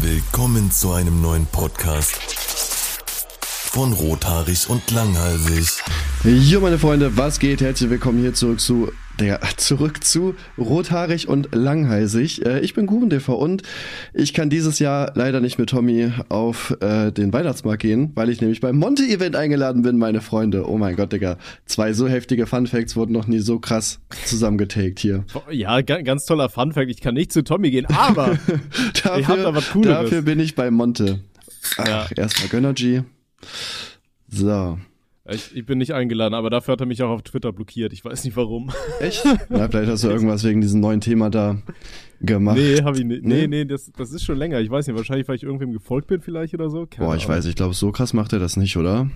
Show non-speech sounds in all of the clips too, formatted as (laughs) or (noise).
Willkommen zu einem neuen Podcast von Rothaarig und Langhalsig. Jo, meine Freunde, was geht? Herzlich willkommen hier zurück zu, der, zurück zu Rothaarig und Langhalsig. Äh, ich bin GurenDV und ich kann dieses Jahr leider nicht mit Tommy auf äh, den Weihnachtsmarkt gehen, weil ich nämlich beim Monte-Event eingeladen bin, meine Freunde. Oh mein Gott, Digga. Zwei so heftige Fun-Facts wurden noch nie so krass zusammengetaked hier. Ja, ganz toller Fun-Fact. Ich kann nicht zu Tommy gehen, aber (laughs) dafür, ihr habt da was dafür bin ich bei Monte. Ach, Ja. erstmal Gönnergy. So. Ich, ich bin nicht eingeladen, aber dafür hat er mich auch auf Twitter blockiert. Ich weiß nicht warum. (laughs) Echt? Na, vielleicht hast du irgendwas wegen diesem neuen Thema da gemacht. Nee, hab ich nicht. Nee? Nee, nee, das, das ist schon länger. Ich weiß nicht, wahrscheinlich, weil ich irgendwem gefolgt bin vielleicht oder so. Keine Boah, ich Ahnung. weiß, ich glaube, so krass macht er das nicht, oder?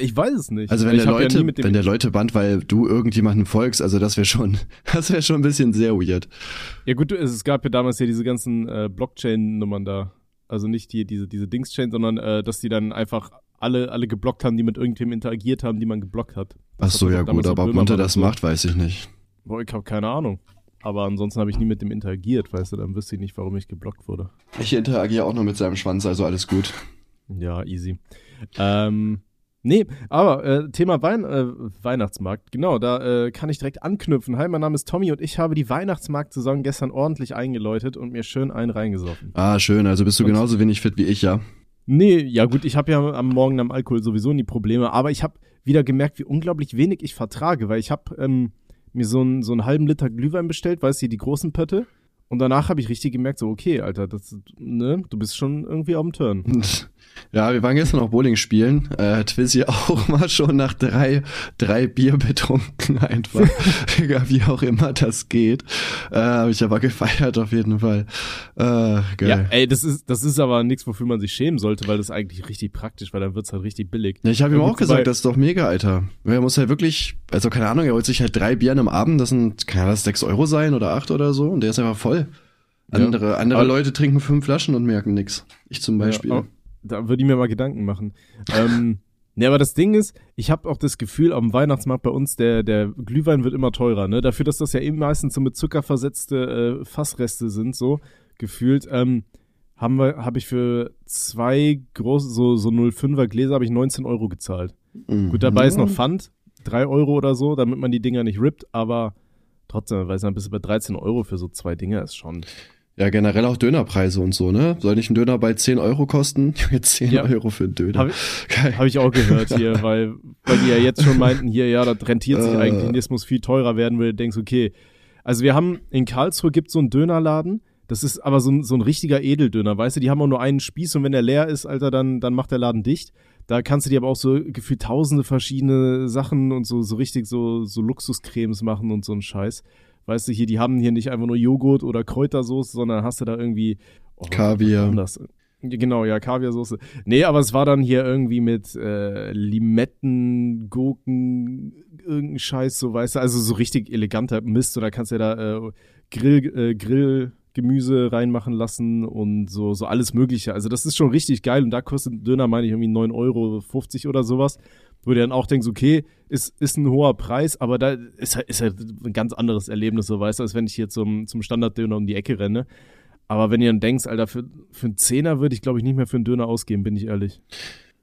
Ich weiß es nicht. Also wenn ich der ja Leute, dem wenn der Leute bannt, weil du irgendjemanden folgst, also das wäre schon, (laughs) das wäre schon ein bisschen sehr weird. Ja gut, es, es gab ja damals ja diese ganzen äh, Blockchain-Nummern da. Also nicht die, diese, diese Dings-Chain, sondern äh, dass die dann einfach alle, alle geblockt haben, die mit irgendwem interagiert haben, die man geblockt hat. Ach Das so, hat ja gut, so aber ob Monte das so. macht, weiß ich nicht. Boah, ich habe keine Ahnung. Aber ansonsten habe ich nie mit dem interagiert, weißt du, dann wüsste ich nicht, warum ich geblockt wurde. Ich interagiere auch nur mit seinem Schwanz, also alles gut. Ja, easy. Ähm, nee, aber äh, Thema Wein äh, Weihnachtsmarkt, genau, da äh, kann ich direkt anknüpfen. Hi, mein Name ist Tommy und ich habe die Weihnachtsmarkt-Saison gestern ordentlich eingeläutet und mir schön einen reingesoffen. Ah, schön, also bist du genauso wenig fit wie ich, ja? Nee, ja gut, ich habe ja am Morgen am Alkohol sowieso nie Probleme, aber ich habe wieder gemerkt, wie unglaublich wenig ich vertrage, weil ich habe ähm, mir so, einen so einen halben Liter Glühwein bestellt, weißt du, die großen Pötte. Und danach habe ich richtig gemerkt, so, okay, Alter, das, ne, du bist schon irgendwie auf dem Turn. (laughs) Ja, wir waren gestern noch Bowling spielen. Äh, Twizzy (laughs) auch mal schon nach drei, drei Bier betrunken einfach. (laughs) Egal, wie auch immer das geht. Äh, Habe ich aber gefeiert auf jeden Fall. Äh, geil. Ja, ey, das ist, das ist aber nichts, wofür man sich schämen sollte, weil das ist eigentlich richtig praktisch, weil dann wird's halt richtig billig. Ja, ich habe ihm auch gesagt, das ist doch mega, Alter. Er muss halt wirklich, also keine Ahnung, er holt sich halt drei Bier am Abend, das sind, kann das sechs Euro sein oder acht oder so, und der ist einfach voll. Ja. Andere, andere Aber- Leute trinken fünf Flaschen und merken nix. Ich zum Beispiel. Ja, da würde ich mir mal Gedanken machen. ähm, (laughs) ne, aber das Ding ist, ich habe auch das Gefühl, am Weihnachtsmarkt bei uns, der, der Glühwein wird immer teurer, ne? Dafür, dass das ja eben meistens so mit Zucker versetzte äh, Fassreste sind, so gefühlt, ähm, haben wir, habe ich für zwei große, so, so 05er Gläser habe ich 19 Euro gezahlt. Mhm. Gut, dabei ist noch Pfand, drei Euro oder so, damit man die Dinger nicht rippt, aber trotzdem, weiß nicht, bist du bei 13 Euro für so zwei Dinger ist schon. Ja, generell auch Dönerpreise und so, ne? Soll nicht ein Döner bei 10 Euro kosten? (laughs) Jetzt 10 Ja. Euro für einen Döner. Hab ich-. Habe ich auch gehört hier, (laughs) weil, weil die ja jetzt schon meinten, hier, ja, das rentiert sich Äh. eigentlich, das muss viel teurer werden, weil du denkst, okay. Also wir haben, in Karlsruhe gibt so einen Dönerladen, das ist aber so ein, so ein richtiger Edeldöner, weißt du, die haben auch nur einen Spieß und wenn der leer ist, Alter, dann, dann macht der Laden dicht. Da kannst du dir aber auch so gefühlt tausende verschiedene Sachen und so, so richtig so, so Luxuscremes machen und so ein Scheiß. Weißt du, hier, die haben hier nicht einfach nur Joghurt oder Kräutersoße, sondern hast du da irgendwie oh, Kaviar. anders. Genau, ja, Kaviarsoße. Nee, aber es war dann hier irgendwie mit äh, Limetten, Gurken, irgendein Scheiß, so weißt du, also so richtig eleganter Mist. Und da kannst du ja da äh, Grill, äh, Grillgemüse reinmachen lassen und so, so alles Mögliche. Also das ist schon richtig geil. Und da kostet ein Döner, meine ich, irgendwie 9,50 Euro oder sowas. Wo du dann auch denkst, okay, ist, ist ein hoher Preis, aber da ist halt, ist halt ein ganz anderes Erlebnis, so weißt du, als wenn ich hier zum, zum Standarddöner um die Ecke renne. Aber wenn ihr dann denkst, Alter, für, für einen Zehner würde ich, glaube ich, nicht mehr für einen Döner ausgeben, bin ich ehrlich.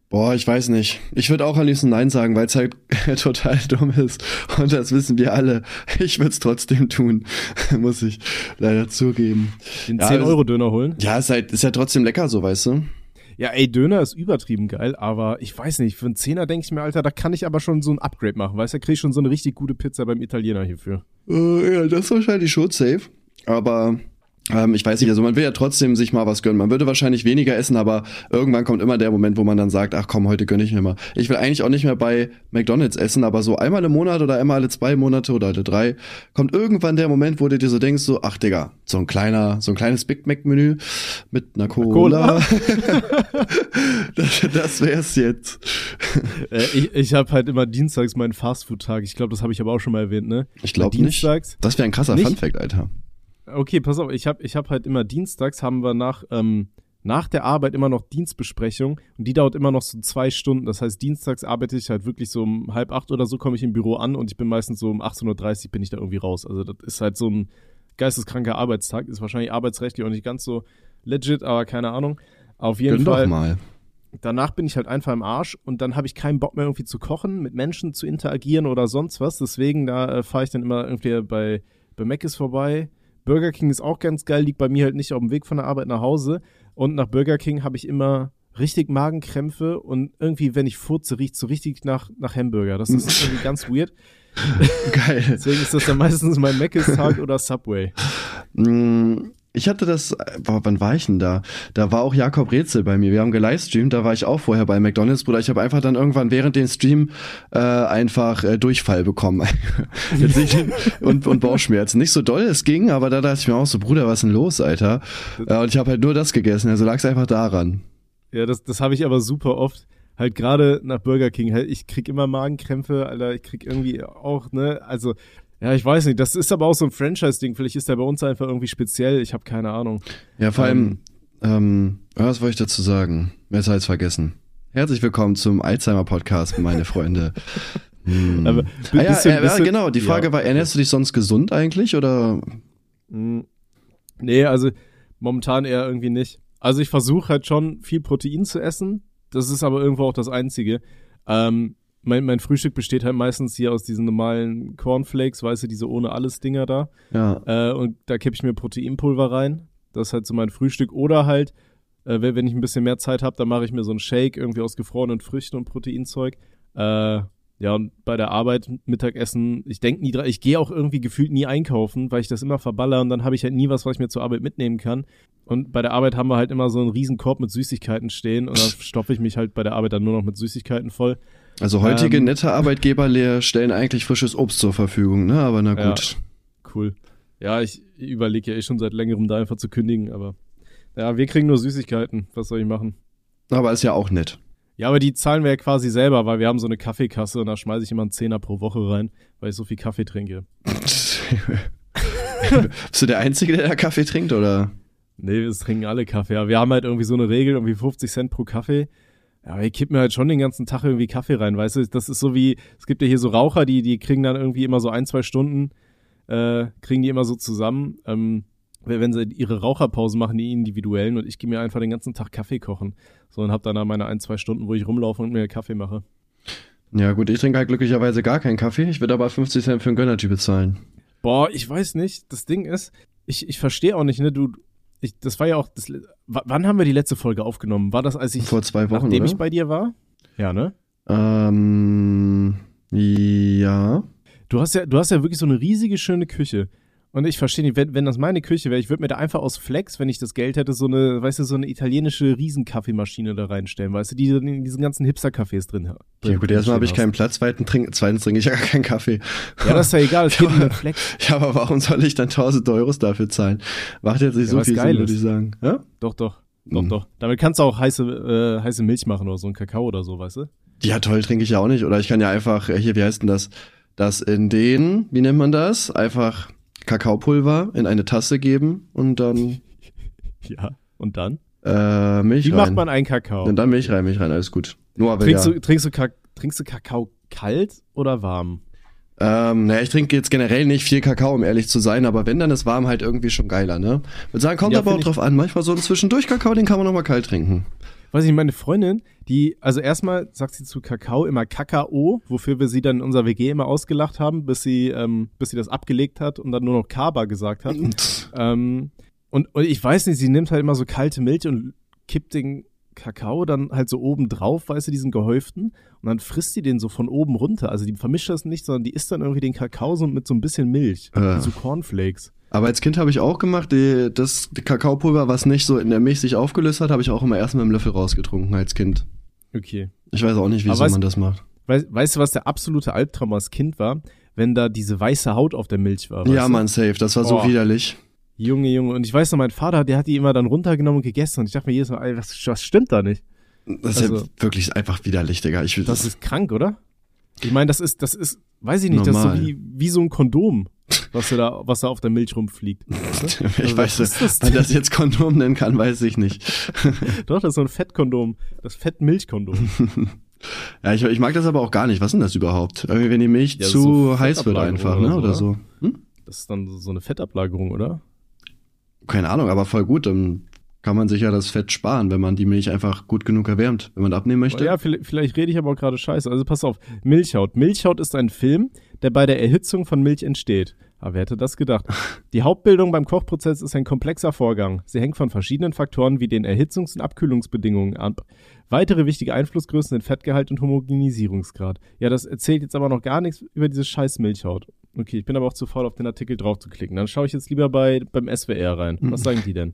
Boah, ich weiß nicht. Ich würde auch am liebsten Nein sagen, weil es halt (laughs) total dumm ist. Und das wissen wir alle. Ich würde es trotzdem tun. (laughs) Muss ich leider zugeben. Den Ja, 10-Euro-Döner holen. Ja, ist halt, ist ja trotzdem lecker so, weißt du? Ja, ey, Döner ist übertrieben geil, aber ich weiß nicht, für einen Zehner denke ich mir, Alter, da kann ich aber schon so ein Upgrade machen, weißt du, da krieg ich schon so eine richtig gute Pizza beim Italiener hierfür. Äh, ja, das ist wahrscheinlich schon safe. Aber ähm, ich weiß nicht, also man will ja trotzdem sich mal was gönnen. Man würde wahrscheinlich weniger essen, aber irgendwann kommt immer der Moment, wo man dann sagt, ach komm, heute gönne ich mir mal. Ich will eigentlich auch nicht mehr bei McDonalds essen, aber so einmal im Monat oder einmal alle zwei Monate oder alle drei kommt irgendwann der Moment, wo du dir so denkst, so, ach Digga, so ein kleiner, so ein kleines Big Mac Menü mit einer Cola. (laughs) das, das wär's jetzt. Äh, ich ich habe halt immer dienstags meinen Fastfood-Tag. Ich glaube, das habe ich aber auch schon mal erwähnt, ne? Ich glaube nicht. Dienstags, Das wäre ein krasser? Funfact, Alter. Okay, pass auf, ich habe ich hab halt immer dienstags, haben wir nach, ähm, nach der Arbeit immer noch Dienstbesprechung und die dauert immer noch so zwei Stunden. Das heißt, dienstags arbeite ich halt wirklich so um halb acht oder so komme ich im Büro an und ich bin meistens so um 18.30 Uhr bin ich da irgendwie raus. Also das ist halt so ein geisteskranker Arbeitstag, ist wahrscheinlich arbeitsrechtlich auch nicht ganz so legit, aber keine Ahnung. Auf jeden Gönn Fall. doch mal. danach bin ich halt einfach im Arsch und dann habe ich keinen Bock mehr irgendwie zu kochen, mit Menschen zu interagieren oder sonst was. Deswegen, da äh, fahre ich dann immer irgendwie bei, bei Mc's vorbei. Burger King ist auch ganz geil, liegt bei mir halt nicht auf dem Weg von der Arbeit nach Hause. Und nach Burger King habe ich immer richtig Magenkrämpfe und irgendwie, wenn ich furze, riecht so richtig nach, nach Hamburger. Das ist (laughs) irgendwie ganz weird. Geil. (laughs) Deswegen ist das dann meistens mein Mc's-Tag oder Subway. Mm, Ich hatte das, boah, wann war ich denn da? Da war auch Jakob Rätsel bei mir. Wir haben gelivestreamt, da war ich auch vorher bei McDonalds, Bruder. Ich habe einfach dann irgendwann während dem Stream äh, einfach äh, Durchfall bekommen. (laughs) Und, und Bauchschmerzen. Nicht so doll, es ging, aber da dachte ich mir auch so, Bruder, was ist denn los, Alter? Äh, und ich habe halt nur das gegessen, also lag es einfach daran. Ja, das, das habe ich aber super oft. Halt gerade nach Burger King. Halt, ich krieg immer Magenkrämpfe, Alter. Ich krieg irgendwie auch, ne, also, ja, ich weiß nicht. Das ist aber auch so ein Franchise-Ding. Vielleicht ist der bei uns einfach irgendwie speziell. Ich habe keine Ahnung. Ja, vor allem, ähm, was wollte ich dazu sagen? Besser als vergessen. Herzlich willkommen zum Alzheimer-Podcast, meine Freunde. (laughs) Hm. Aber ah, ja, bisschen- äh, bisschen- genau, die Frage ja, war, ernährst du dich sonst gesund eigentlich oder? Mm, Nee, also momentan eher irgendwie nicht. Also ich versuche halt schon viel Protein zu essen. Das ist aber irgendwo auch das Einzige. Ähm, mein, mein Frühstück besteht halt meistens hier aus diesen normalen Cornflakes, weißt du, diese ohne alles Dinger da. Ja. Äh, und da kippe ich mir Proteinpulver rein. Das ist halt so mein Frühstück. Oder halt, äh, wenn ich ein bisschen mehr Zeit habe, dann mache ich mir so einen Shake irgendwie aus gefrorenen Früchten und Proteinzeug. Äh, ja, und bei der Arbeit, Mittagessen, ich denke nie dran, ich gehe auch irgendwie gefühlt nie einkaufen, weil ich das immer verballer und dann habe ich halt nie was, was ich mir zur Arbeit mitnehmen kann. Und bei der Arbeit haben wir halt immer so einen riesen Korb mit Süßigkeiten stehen und dann (laughs) stopfe ich mich halt bei der Arbeit dann nur noch mit Süßigkeiten voll. Also heutige Ähm, nette Arbeitgeber le- stellen eigentlich frisches Obst zur Verfügung, ne? Aber na Ja. gut. Cool. Ja, ich überlege ja eh schon seit längerem da einfach zu kündigen, aber ja, wir kriegen nur Süßigkeiten. Was soll ich machen? Aber ist ja auch nett. Ja, aber die zahlen wir ja quasi selber, weil wir haben so eine Kaffeekasse und da schmeiße ich immer einen Zehner pro Woche rein, weil ich so viel Kaffee trinke. (laughs) Bist du der Einzige, der da Kaffee trinkt, oder? Nee, wir trinken alle Kaffee. Aber wir haben halt irgendwie so eine Regel, irgendwie 50 Cent pro Kaffee. Ja, aber ich kipp mir halt schon den ganzen Tag irgendwie Kaffee rein, weißt du? Das ist so wie, es gibt ja hier so Raucher, die, die kriegen dann irgendwie immer so ein, zwei Stunden, äh, kriegen die immer so zusammen. Ähm, wenn sie ihre Raucherpause machen, die individuellen, und ich gehe mir einfach den ganzen Tag Kaffee kochen. So, und hab dann da meine ein, zwei Stunden, wo ich rumlaufe und mir Kaffee mache. Ja gut, ich trinke halt glücklicherweise gar keinen Kaffee. Ich würde aber 50 Cent für einen Gönnertyp bezahlen. Boah, ich weiß nicht. Das Ding ist, ich, ich verstehe auch nicht, ne? Du, ich, das war ja auch, das, wann haben wir die letzte Folge aufgenommen? War das, als ich, Vor zwei Wochen, nachdem oder? ich bei dir war? Ja, ne? ähm, ja. Du hast ja, du hast ja wirklich so eine riesige, schöne Küche. Und ich verstehe nicht, wenn, wenn das meine Küche wäre, ich würde mir da einfach aus Flex, wenn ich das Geld hätte, so eine, weißt du, so eine italienische Riesenkaffeemaschine da reinstellen, weißt du, die in diesen ganzen Hipster-Cafés drin hat. Ja gut, erstmal habe ich keinen Platz, zweitens trinke, zweitens trinke ich ja gar keinen Kaffee. Ja, das ist ja egal, es (laughs) geht um Flex. Ja, aber warum soll ich dann 1000 Euros dafür zahlen? Macht jetzt nicht Ja, so viel Sinn, würde ich sagen. Ja? Doch, doch. Doch, Mhm. doch. Damit kannst du auch heiße, äh, heiße Milch machen oder so einen Kakao oder so, weißt du? Ja, toll, trinke ich ja auch nicht. Oder ich kann ja einfach, äh, hier, wie heißt denn das? Das in den, wie nennt man das? Einfach Kakaopulver in eine Tasse geben und dann (laughs) Ja. Und dann? äh, Milch Wie rein. macht man einen Kakao? Und dann Milch rein, Milch rein, alles gut. Nur aber Trinkst, ja. du, trinkst, du trinkst du Kakao kalt oder warm? Ähm, naja, ich trinke jetzt generell nicht viel Kakao, um ehrlich zu sein, aber wenn, dann ist warm halt irgendwie schon geiler, ne? Würde sagen, kommt Ja, aber auch ich- drauf an. Manchmal so ein Zwischendurch-Kakao, den kann man noch mal kalt trinken. Weiß ich, meine Freundin, die, also erstmal sagt sie zu Kakao immer Kakao, wofür wir sie dann in unserer WG immer ausgelacht haben, bis sie, ähm, bis sie das abgelegt hat und dann nur noch Kaba gesagt hat. ähm, und, und ich weiß nicht, sie nimmt halt immer so kalte Milch und kippt den Kakao dann halt so oben drauf, weißt du, diesen gehäuften, und dann frisst sie den so von oben runter. Also die vermischt das nicht, sondern die isst dann irgendwie den Kakao so mit so ein bisschen Milch. Äh. Wie so Cornflakes. Aber als Kind habe ich auch gemacht, die, das die Kakaopulver, was nicht so in der Milch sich aufgelöst hat, habe ich auch immer erst mit einem Löffel rausgetrunken als Kind. Okay. Ich weiß auch nicht, wieso man das macht. Weißt, weißt du, was der absolute Albtraum als Kind war? Wenn da diese weiße Haut auf der Milch war. Ja, du? Mann, safe. Das war so Oh. widerlich. Junge, Junge. Und ich weiß noch, mein Vater, der hat die immer dann runtergenommen und gegessen. Und ich dachte mir jedes Mal, ey, was, was stimmt da nicht? Das ist ja Also- wirklich einfach widerlich, Digga. Ich will Das ist krank, oder? Ich meine, das ist, das ist, weiß ich nicht, das Normal. ist so wie, wie so ein Kondom, was da, was da auf der Milch rumfliegt. (laughs) ich Also, weiß, ist das man das jetzt Kondom nennen kann, weiß ich nicht. (laughs) Doch, das ist so ein Fettkondom. Das Fettmilchkondom. (laughs) Ja, ich, ich mag das aber auch gar nicht. Was ist denn das überhaupt? Irgendwie, wenn die Milch Ja, zu so heiß wird einfach, oder ne? Oder so. Hm? Das ist dann so eine Fettablagerung, oder? Keine Ahnung, aber voll gut. Dann kann man sich ja das Fett sparen, wenn man die Milch einfach gut genug erwärmt, wenn man abnehmen möchte. Ja, vielleicht, vielleicht rede ich aber auch gerade scheiße. Also pass auf, Milchhaut. Milchhaut ist ein Film, der bei der Erhitzung von Milch entsteht. Aber wer hätte das gedacht? (laughs) Die Hauptbildung beim Kochprozess ist ein komplexer Vorgang. Sie hängt von verschiedenen Faktoren wie den Erhitzungs- und Abkühlungsbedingungen ab. Weitere wichtige Einflussgrößen sind Fettgehalt und Homogenisierungsgrad. Ja, das erzählt jetzt aber noch gar nichts über diese scheiß Milchhaut. Okay, ich bin aber auch zu faul, auf den Artikel drauf zu klicken. Dann schaue ich jetzt lieber bei, beim SWR rein. Was sagen die denn?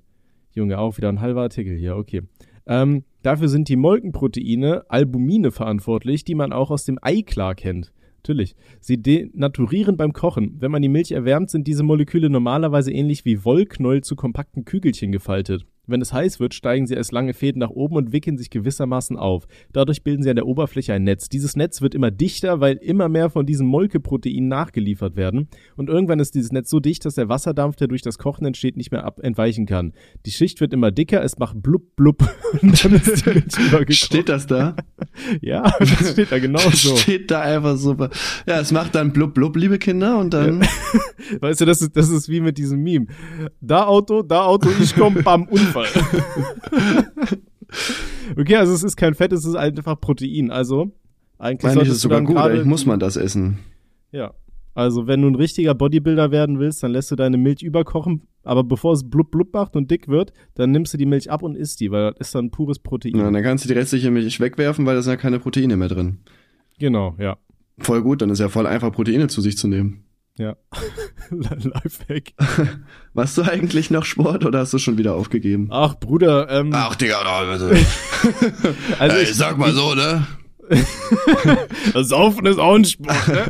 Junge, auch wieder ein halber Artikel hier, okay. Ähm, dafür sind die Molkenproteine, Albumine, verantwortlich, die man auch aus dem Ei klar kennt. Natürlich. Sie denaturieren beim Kochen. Wenn man die Milch erwärmt, sind diese Moleküle normalerweise ähnlich wie Wollknäuel zu kompakten Kügelchen gefaltet. Wenn es heiß wird, steigen sie als lange Fäden nach oben und wickeln sich gewissermaßen auf. Dadurch bilden sie an der Oberfläche ein Netz. Dieses Netz wird immer dichter, weil immer mehr von diesen Molkeproteinen nachgeliefert werden. Und irgendwann ist dieses Netz so dicht, dass der Wasserdampf, der durch das Kochen entsteht, nicht mehr ab entweichen kann. Die Schicht wird immer dicker, es macht blub blub. (laughs) Und dann ist die (laughs) Milch Steht das da? (laughs) ja, das steht da genau so. Steht da einfach super. Ja, es macht dann blub blub, liebe Kinder, und dann. Ja. Weißt du, das ist, das ist wie mit diesem Meme. Da Auto, da Auto, ich komm, bam, Unfall. Fall. (laughs) okay, also es ist kein Fett, es ist einfach Protein. Also eigentlich, eigentlich ist es sogar gut, eigentlich muss man das essen. Ja. Also wenn du ein richtiger Bodybuilder werden willst, dann lässt du deine Milch überkochen, aber bevor es blub blub macht und dick wird, dann nimmst du die Milch ab und isst die, weil das ist dann pures Protein. Ja, dann kannst du die restliche Milch wegwerfen, weil da sind ja keine Proteine mehr drin. Genau, ja. Voll gut, dann ist ja voll einfach Proteine zu sich zu nehmen. Ja. (laughs) Lifehack. (laughs) Machst du eigentlich noch Sport oder hast du schon wieder aufgegeben? Ach, Bruder, ähm. Ach, Digga, (laughs) also, also ich, ich sag mal so, ne? das Saufen ist auch ein Sport, ne?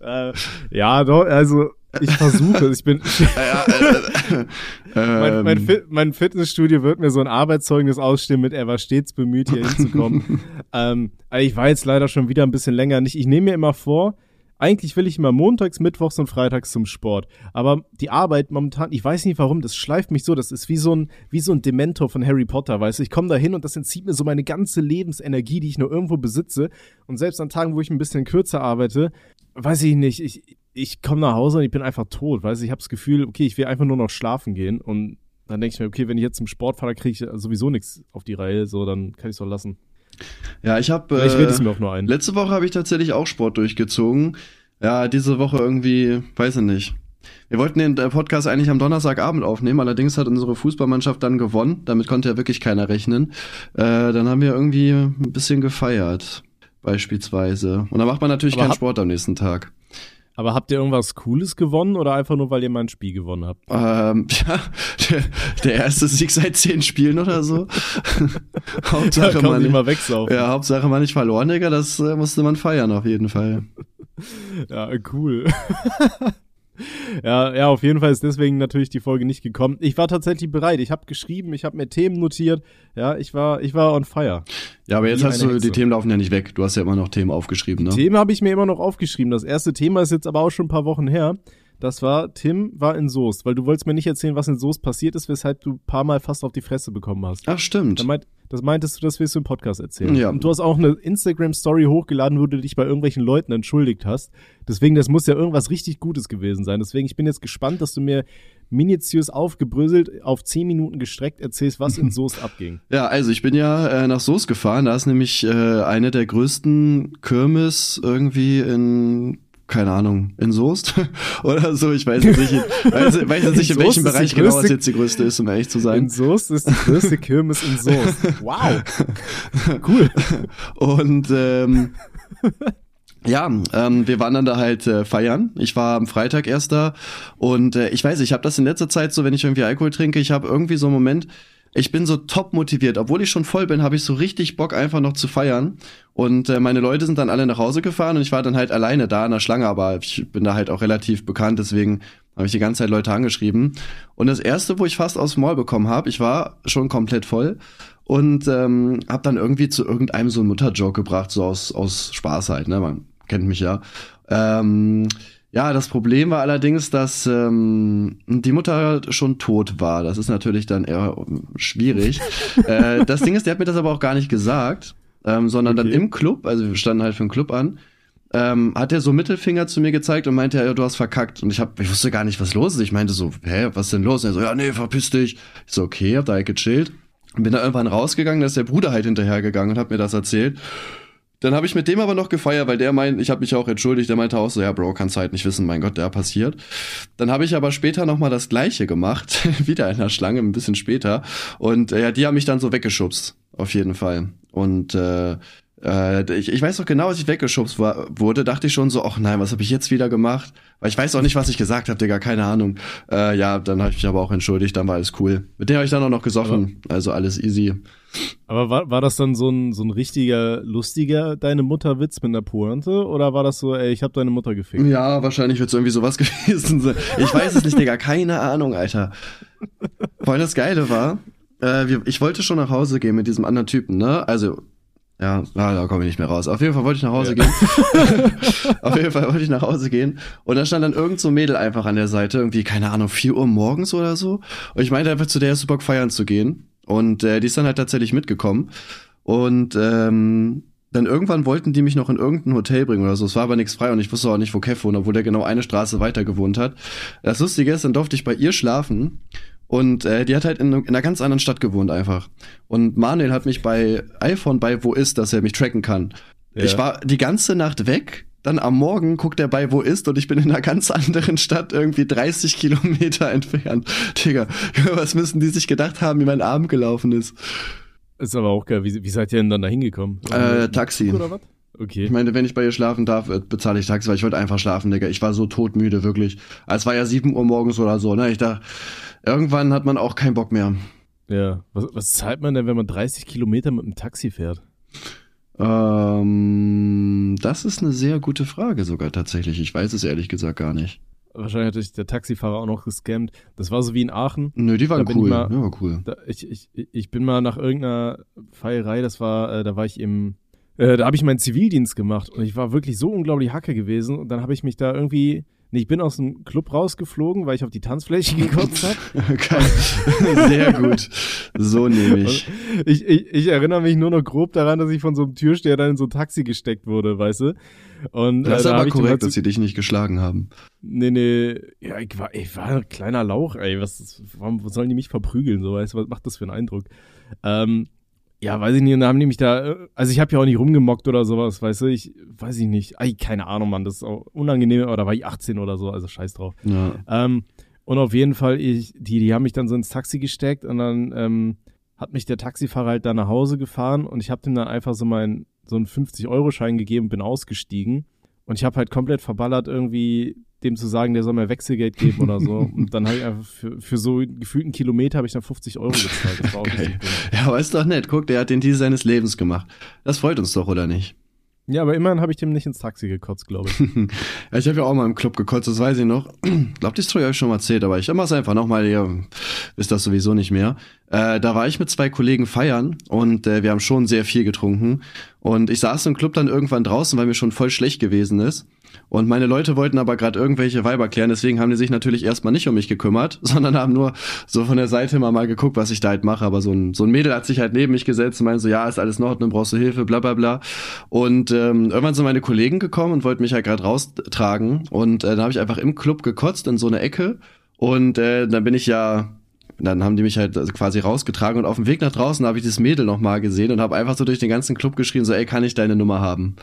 äh, ja, doch, also ich versuche es. Ich bin. ja, äh, äh, mein, mein, ähm. Fit, mein, Fitnessstudio wird mir so ein Arbeitszeugnis ausstehen mit, er war stets bemüht, hier hinzukommen. ähm, ich war jetzt leider schon wieder ein bisschen länger nicht. Ich nehme mir immer vor, eigentlich will ich immer montags, mittwochs und freitags zum Sport. Aber die Arbeit momentan, ich weiß nicht warum, das schleift mich so. Das ist wie so ein, wie so ein Dementor von Harry Potter, weißt du. Ich komme da hin und das entzieht mir so meine ganze Lebensenergie, die ich nur irgendwo besitze. Und selbst an Tagen, wo ich ein bisschen kürzer arbeite, weiß ich nicht, ich, ich komme nach Hause und ich bin einfach tot, weißt du. Ich habe das Gefühl, okay, ich will einfach nur noch schlafen gehen. Und dann denke ich mir, okay, wenn ich jetzt zum Sport fahre, kriege ich sowieso nichts auf die Reihe, so, dann kann ich es doch lassen. Ja, ich habe. Ich es mir auch nur ein. Letzte Woche habe ich tatsächlich auch Sport durchgezogen. Ja, diese Woche irgendwie, weiß ich nicht. Wir wollten den äh, Podcast eigentlich am Donnerstagabend aufnehmen, allerdings hat unsere Fußballmannschaft dann gewonnen. Damit konnte ja wirklich keiner rechnen. Äh, dann haben wir irgendwie ein bisschen gefeiert, beispielsweise. Und dann macht man natürlich Aber keinen Sport am nächsten Tag. Aber habt ihr irgendwas Cooles gewonnen oder einfach nur, weil ihr mal ein Spiel gewonnen habt? Ähm, (laughs) ja, der, der erste Sieg seit zehn Spielen oder so. (laughs) Hauptsache ja, man nicht mal wegsaufen. Ja, Hauptsache man nicht verloren, Digga, das äh, musste man feiern auf jeden Fall. ja, cool. (laughs) ja, ja, auf jeden Fall ist deswegen natürlich die Folge nicht gekommen. Ich war tatsächlich bereit. Ich habe geschrieben, ich habe mir Themen notiert. Ja, ich war, ich war on fire. Ja, aber jetzt Wie hast du, Hexe. die Themen laufen ja nicht weg. Du hast ja immer noch Themen aufgeschrieben, ne? Themen habe ich mir immer noch aufgeschrieben. Das erste Thema ist jetzt aber auch schon ein paar Wochen her. Das war, Tim war in Soest, weil du wolltest mir nicht erzählen, was in Soest passiert ist, weshalb du ein paar Mal fast auf die Fresse bekommen hast. Ach, stimmt. Meint, das meintest du, das willst du im Podcast erzählen. Ja. Und du hast auch eine Instagram-Story hochgeladen, wo du dich bei irgendwelchen Leuten entschuldigt hast. Deswegen, das muss ja irgendwas richtig Gutes gewesen sein. Deswegen, ich bin jetzt gespannt, dass du mir minutiös aufgebröselt, auf zehn Minuten gestreckt erzählst, was in (laughs) Soest abging. Ja, also ich bin ja äh, nach Soest gefahren. Da ist nämlich äh, eine der größten Kirmes irgendwie in keine Ahnung, in Soest (laughs) oder so. Ich weiß jetzt nicht, weiß, weiß (laughs) jetzt nicht in, in welchem Bereich genau was jetzt die größte ist, um ehrlich zu sein. In Soest ist die größte (laughs) Kirmes in Soest. Wow. Cool. Und ähm, ja, ähm, wir waren dann da halt äh, feiern. Ich war am Freitag erst da und äh, ich weiß, ich habe das in letzter Zeit so, wenn ich irgendwie Alkohol trinke, ich habe irgendwie so einen Moment, ich bin so top motiviert. Obwohl ich schon voll bin, habe ich so richtig Bock, einfach noch zu feiern. Und äh, meine Leute sind dann alle nach Hause gefahren und ich war dann halt alleine da in der Schlange, aber ich bin da halt auch relativ bekannt, deswegen habe ich die ganze Zeit Leute angeschrieben. Und das erste, wo ich fast aufs Maul bekommen habe, ich war schon komplett voll und ähm, habe dann irgendwie zu irgendeinem so einen Mutterjoke gebracht, so aus, aus Spaß halt, ne? Man kennt mich ja. Ähm, ja, das Problem war allerdings, dass ähm, die Mutter schon tot war. Das ist natürlich dann eher schwierig. (laughs) äh, das Ding ist, der hat mir das aber auch gar nicht gesagt, ähm, sondern okay. dann im Club, also wir standen halt für einen Club an, ähm, hat er so Mittelfinger zu mir gezeigt und meinte, ja, du hast verkackt. Und ich hab, ich wusste gar nicht, was los ist. Ich meinte so, hä, was ist denn los? Und er so, ja, nee, verpiss dich. Ich so, okay, hab da halt gechillt. Bin da irgendwann rausgegangen, da ist der Bruder halt hinterhergegangen und hat mir das erzählt. Dann habe ich mit dem aber noch gefeiert, weil der meint, ich habe mich auch entschuldigt, der meinte auch so, ja, Bro, kannst halt nicht wissen, mein Gott, der passiert. Dann habe ich aber später noch mal das gleiche gemacht, (laughs) wieder in der Schlange, ein bisschen später und äh, ja, die haben mich dann so weggeschubst, auf jeden Fall. Und äh, äh, ich, ich weiß noch genau, als ich weggeschubst war, wurde, dachte ich schon so, ach nein, was habe ich jetzt wieder gemacht? Weil ich weiß auch nicht, was ich gesagt habe, Digga, keine Ahnung. Äh, ja, dann habe ich mich aber auch entschuldigt, dann war alles cool. Mit dem habe ich dann auch noch gesoffen, aber, also alles easy. Aber war, war das dann so ein, so ein richtiger, lustiger deine Mutter-Witz mit einer Pointe? Oder war das so, ey, ich habe deine Mutter gefickt? Ja, wahrscheinlich wird es irgendwie sowas (laughs) gewesen sein. Ich weiß es nicht, Digga, keine Ahnung, Alter. Vor allem das Geile war, äh, ich wollte schon nach Hause gehen mit diesem anderen Typen, ne? Also ja, ah, da komme ich nicht mehr raus. Auf jeden Fall wollte ich nach Hause ja. gehen. (laughs) Auf jeden Fall wollte ich nach Hause gehen. Und da stand dann irgend so ein Mädel einfach an der Seite, irgendwie, keine Ahnung, vier Uhr morgens oder so. Und ich meinte einfach zu der, ist Bock feiern zu gehen. Und äh, die ist dann halt tatsächlich mitgekommen. Und ähm, dann irgendwann wollten die mich noch in irgendein Hotel bringen oder so. Es war aber nichts frei und ich wusste auch nicht, wo Kev wohnt, obwohl der genau eine Straße weiter gewohnt hat. Das Lustige ist, dann durfte ich bei ihr schlafen. Und äh, die hat halt in, in einer ganz anderen Stadt gewohnt einfach. Und Manuel hat mich bei iPhone bei Wo ist, dass er mich tracken kann. Ja. Ich war die ganze Nacht weg. Dann am Morgen guckt er bei Wo ist und ich bin in einer ganz anderen Stadt irgendwie 30 Kilometer entfernt. Digga, (laughs) was müssen die sich gedacht haben, wie mein Arm gelaufen ist? Ist aber auch geil. Wie, wie seid ihr denn dann da hingekommen? Äh, Taxi. Oder was? Okay. Ich meine, wenn ich bei ihr schlafen darf, äh, bezahle ich Taxi, weil ich wollte einfach schlafen, Digga. Ich war so todmüde, wirklich. Es war ja 7 Uhr morgens oder so, ne? Ich dachte, irgendwann hat man auch keinen Bock mehr. Ja. Was, was zahlt man denn, wenn man 30 Kilometer mit einem Taxi fährt? Ähm, das ist eine sehr gute Frage sogar tatsächlich. Ich weiß es ehrlich gesagt gar nicht. Wahrscheinlich hat sich der Taxifahrer auch noch gescammt. Das war so wie in Aachen. Nö, die waren cool. Mal, ja, war cool. Da, ich, ich, ich bin mal nach irgendeiner Feierei, das war, äh, da war ich im äh, da habe ich meinen Zivildienst gemacht und ich war wirklich so unglaublich hacke gewesen und dann habe ich mich da irgendwie Nee, ich bin aus dem Club rausgeflogen, weil ich auf die Tanzfläche (laughs) gekotzt habe. (laughs) Sehr gut. So nehme ich. ich. ich. Ich erinnere mich nur noch grob daran, dass ich von so einem Türsteher dann in so ein Taxi gesteckt wurde, weißt du? Und, das ist äh, da aber korrekt, dass sie dich nicht geschlagen haben. Nee, nee. Ja, ich war, ich war ein kleiner Lauch, ey. Was, warum sollen die mich verprügeln? So, weißt du, was macht das für einen Eindruck? Ähm, ja, weiß ich nicht, und da haben die mich da, also ich habe ja auch nicht rumgemockt oder sowas, weißt du, ich, weiß ich nicht, Ay, keine Ahnung, Mann, das ist auch unangenehm, aber da war ich 18 oder so, also scheiß drauf. Ja. Ähm, und auf jeden Fall, ich, die, die haben mich dann so ins Taxi gesteckt und dann ähm, hat mich der Taxifahrer halt da nach Hause gefahren und ich habe dem dann einfach so meinen, so einen 50-Euro-Schein gegeben, bin ausgestiegen. Und ich habe halt komplett verballert irgendwie dem zu sagen, der soll mir Wechselgeld geben oder so. (laughs) Und dann habe ich einfach für, für so gefühlten Kilometer habe ich dann 50 Euro gezahlt. Das war auch. Ja, aber ist doch nett. Guck, der hat den Deal seines Lebens gemacht. Das freut uns doch, oder nicht? Ja, aber immerhin habe ich dem nicht ins Taxi gekotzt, glaube ich. (laughs) ja, ich habe ja auch mal im Club gekotzt, das weiß ich noch. (clears throat) Glaubt, die Story habe ich schon mal erzählt, aber ich mach's einfach nochmal, ihr wisst das sowieso nicht mehr. Äh, da war ich mit zwei Kollegen feiern und äh, wir haben schon sehr viel getrunken. Und ich saß im Club dann irgendwann draußen, weil mir schon voll schlecht gewesen ist. Und meine Leute wollten aber gerade irgendwelche Weiber klären, deswegen haben die sich natürlich erstmal nicht um mich gekümmert, (laughs) sondern haben nur so von der Seite immer mal geguckt, was ich da halt mache. Aber so ein, so ein Mädel hat sich halt neben mich gesetzt und meinte so, ja, ist alles in Ordnung, brauchst du Hilfe, bla bla bla. Und ähm, irgendwann sind meine Kollegen gekommen und wollten mich halt gerade raustragen. Und äh, dann habe ich einfach im Club gekotzt in so eine Ecke. Und äh, dann bin ich ja dann haben die mich halt quasi rausgetragen und auf dem Weg nach draußen habe ich dieses Mädel nochmal gesehen und habe einfach so durch den ganzen Club geschrien, so, ey, kann ich deine Nummer haben?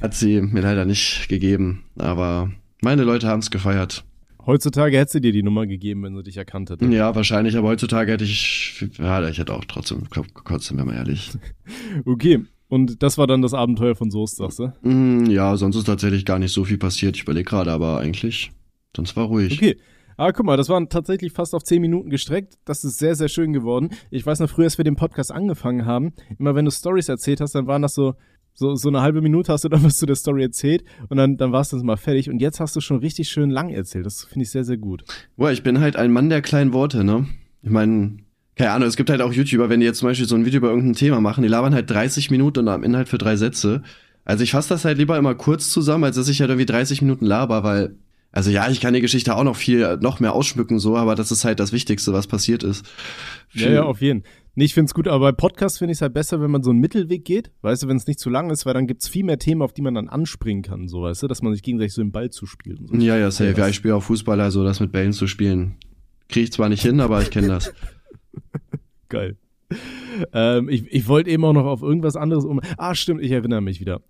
Hat sie mir leider nicht gegeben, aber meine Leute haben es gefeiert. Heutzutage hätte sie dir die Nummer gegeben, wenn sie dich erkannt hätte. Ja, wahrscheinlich, aber heutzutage hätte ich, ja, ich hätte auch trotzdem gekotzt, wenn wir mal ehrlich. (laughs) okay. Und das war dann das Abenteuer von Soest, sagst du? Mm, ja, sonst ist tatsächlich gar nicht so viel passiert. Ich überlege gerade, aber eigentlich, sonst war ruhig. Okay. Aber guck mal, das waren tatsächlich fast auf zehn Minuten gestreckt. Das ist sehr, sehr schön geworden. Ich weiß noch früher, als wir den Podcast angefangen haben, immer wenn du Stories erzählt hast, dann waren das so, so, so eine halbe Minute hast du dann was zu der Story erzählt und dann, dann warst du mal fertig und jetzt hast du schon richtig schön lang erzählt. Das finde ich sehr, sehr gut. Boah, ich bin halt ein Mann der kleinen Worte, ne? Ich meine, keine Ahnung, es gibt halt auch YouTuber, wenn die jetzt zum Beispiel so ein Video über irgendein Thema machen, die labern halt 30 Minuten und am Inhalt für drei Sätze. Also ich fasse das halt lieber immer kurz zusammen, als dass ich halt irgendwie 30 Minuten laber, weil, also ja, ich kann die Geschichte auch noch viel, noch mehr ausschmücken, so, aber das ist halt das Wichtigste, was passiert ist. Ja, ja, auf jeden Fall. Nee, ich finde es gut, aber bei Podcasts finde ich es halt besser, wenn man so einen Mittelweg geht, weißt du, wenn es nicht zu lang ist, weil dann gibt's viel mehr Themen, auf die man dann anspringen kann, so, weißt du, dass man sich gegenseitig so im Ball zuspielt. Und so. Ja, ja, safe. Ja, ich spiele auch Fußball, also das mit Bällen zu spielen. Kriege ich zwar nicht hin, aber ich kenne das. (laughs) Geil. ähm, ich ich wollte eben auch noch auf irgendwas anderes um. Ah, stimmt, ich erinnere mich wieder.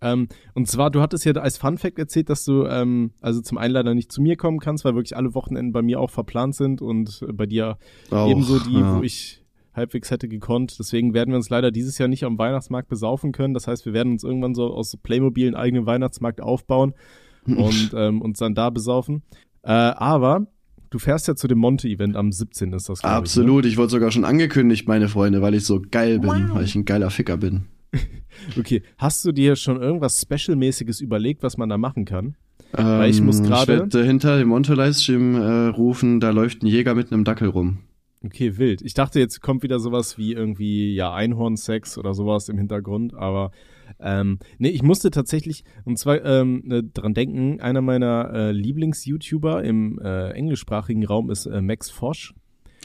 Ähm, und zwar, du hattest ja als Fun Fact erzählt, dass du ähm, also zum einen leider nicht zu mir kommen kannst, weil wirklich alle Wochenenden bei mir auch verplant sind und bei dir Auch, ebenso die, ja. wo ich halbwegs hätte gekonnt. Deswegen werden wir uns leider dieses Jahr nicht am Weihnachtsmarkt besaufen können. Das heißt, wir werden uns irgendwann so aus Playmobil einen eigenen Weihnachtsmarkt aufbauen (laughs) und ähm, uns dann da besaufen. Äh, aber du fährst ja zu dem Monte-Event am 17. ist das, Absolut, ich wurde sogar schon angekündigt, meine Freunde, weil ich so geil bin, weil ich ein geiler Ficker bin. Ich, (laughs) ne? Okay, hast du dir schon irgendwas Special-mäßiges überlegt, was man da machen kann? Weil ich muss Ähm, gerade- Ich werde hinter dem Monte-Livestream äh, rufen, da läuft ein Jäger mit einem Dackel rum. Okay, wild. Ich dachte, jetzt kommt wieder sowas wie irgendwie, ja, Einhornsex oder sowas im Hintergrund, aber ähm, nee, ich musste tatsächlich, und zwar ähm, ne, dran denken, einer meiner äh, Lieblings-YouTuber im äh, englischsprachigen Raum ist äh, Max Fosch.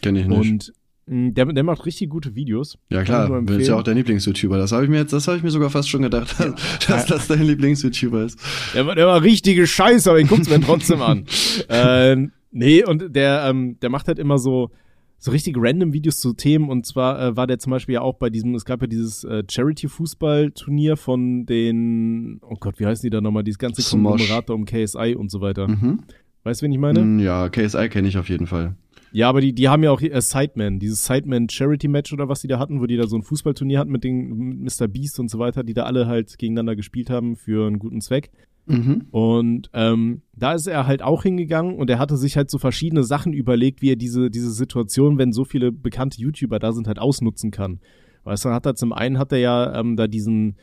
Kenn ich nicht. Und mh, der, der macht richtig gute Videos. ja klar, du bist ja auch dein Lieblings-YouTuber. Das habe ich mir jetzt, das habe ich mir sogar fast schon gedacht, (laughs) dass das dein Lieblings-YouTuber ist. Der, war- der war richtige Scheiße, aber ich guck's mir trotzdem an. (laughs) äh, nee, und der, ähm, der macht halt immer so, so richtig random Videos zu Themen. Und zwar äh, war der zum Beispiel ja auch bei diesem, es gab ja dieses äh, Charity-Fußball-Turnier von den, oh Gott, wie heißen die da nochmal, dieses ganze. Konglomerat um KSI und so weiter. Mhm. Weißt du, wen ich meine? Mm, Ja, KSI kenne ich auf jeden Fall. Ja, aber die, die haben ja auch äh, Sideman, dieses Sideman Charity Match oder was die da hatten, wo die da so ein Fußballturnier hatten mit den mit Mr. Beast und so weiter, die da alle halt gegeneinander gespielt haben für einen guten Zweck. Mhm. Und ähm, da ist er halt auch hingegangen und er hatte sich halt so verschiedene Sachen überlegt, wie er diese, diese Situation, wenn so viele bekannte YouTuber da sind, halt ausnutzen kann. Weißt du, hat er zum einen hat er ja ähm, da diesen,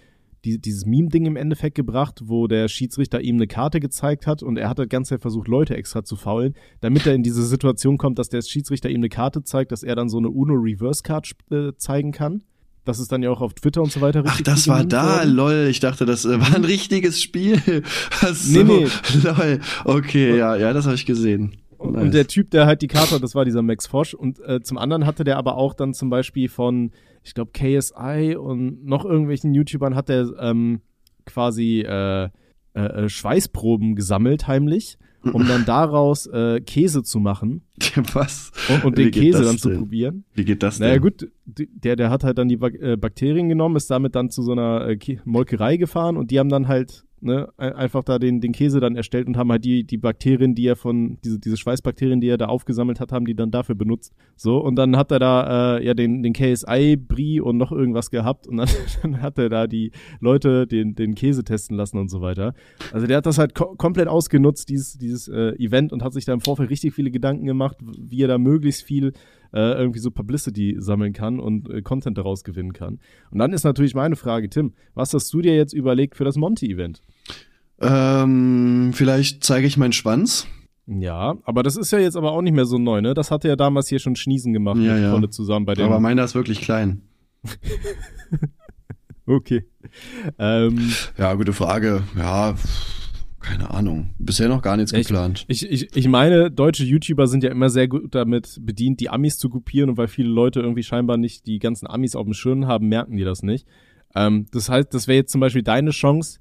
die, dieses Meme-Ding im Endeffekt gebracht, wo der Schiedsrichter ihm eine Karte gezeigt hat und er hat das ganze versucht, Leute extra zu faulen, damit er in diese Situation kommt, dass der Schiedsrichter ihm eine Karte zeigt, dass er dann so eine Uno-Reverse-Card äh, zeigen kann. Das ist dann ja auch auf Twitter und so weiter Ach, richtig das viel war da, worden. lol. Ich dachte, das äh, war ein richtiges Spiel. (laughs) Ach so, Nee, lol. Okay, ja, ja, das habe ich gesehen. Und, Nice. und der Typ, der halt die Karte hat, das war dieser Max Fosch. Und äh, zum anderen hatte der aber auch dann zum Beispiel von, ich glaube, KSI und noch irgendwelchen YouTubern hat der ähm, quasi äh, äh, äh, Schweißproben gesammelt, heimlich, um dann daraus äh, Käse zu machen (laughs) Was? und, und den Käse dann zu denn? probieren. Wie geht das denn? Naja gut, der, der hat halt dann die äh, Bakterien genommen, ist damit dann zu so einer äh, Molkerei gefahren und die haben dann halt ne, ein- einfach da den, den Käse dann erstellt und haben halt die, die Bakterien, die er von, diese, diese Schweißbakterien, die er da aufgesammelt hat, haben die dann dafür benutzt. So, und dann hat er da äh, ja den, den KSI-Brie und noch irgendwas gehabt und dann, (laughs) dann hat er da die Leute den, den Käse testen lassen und so weiter. Also der hat das halt ko komplett ausgenutzt, dieses, dieses äh, Event und hat sich da im Vorfeld richtig viele Gedanken gemacht, wie er da möglichst viel äh, irgendwie so Publicity sammeln kann und äh, Content daraus gewinnen kann. Und dann ist natürlich meine Frage, Tim, was hast du dir jetzt überlegt für das Monty-Event? Ähm, vielleicht zeige ich meinen Schwanz. Ja, aber das ist ja jetzt aber auch nicht mehr so neu, ne? Das hatte ja damals hier schon Schniesen gemacht Ja, mit ja. Kolle zusammen bei dem. Aber meiner ist wirklich klein. (laughs) okay. Ähm, Ja, gute Frage. Ja, keine Ahnung. Bisher noch gar nichts ich- geplant. ich, ich, ich meine, deutsche YouTuber sind ja immer sehr gut damit bedient, die Amis zu kopieren und weil viele Leute irgendwie scheinbar nicht die ganzen Amis auf dem Schirm haben, merken die das nicht. Ähm, das heißt, das wäre jetzt zum Beispiel deine Chance,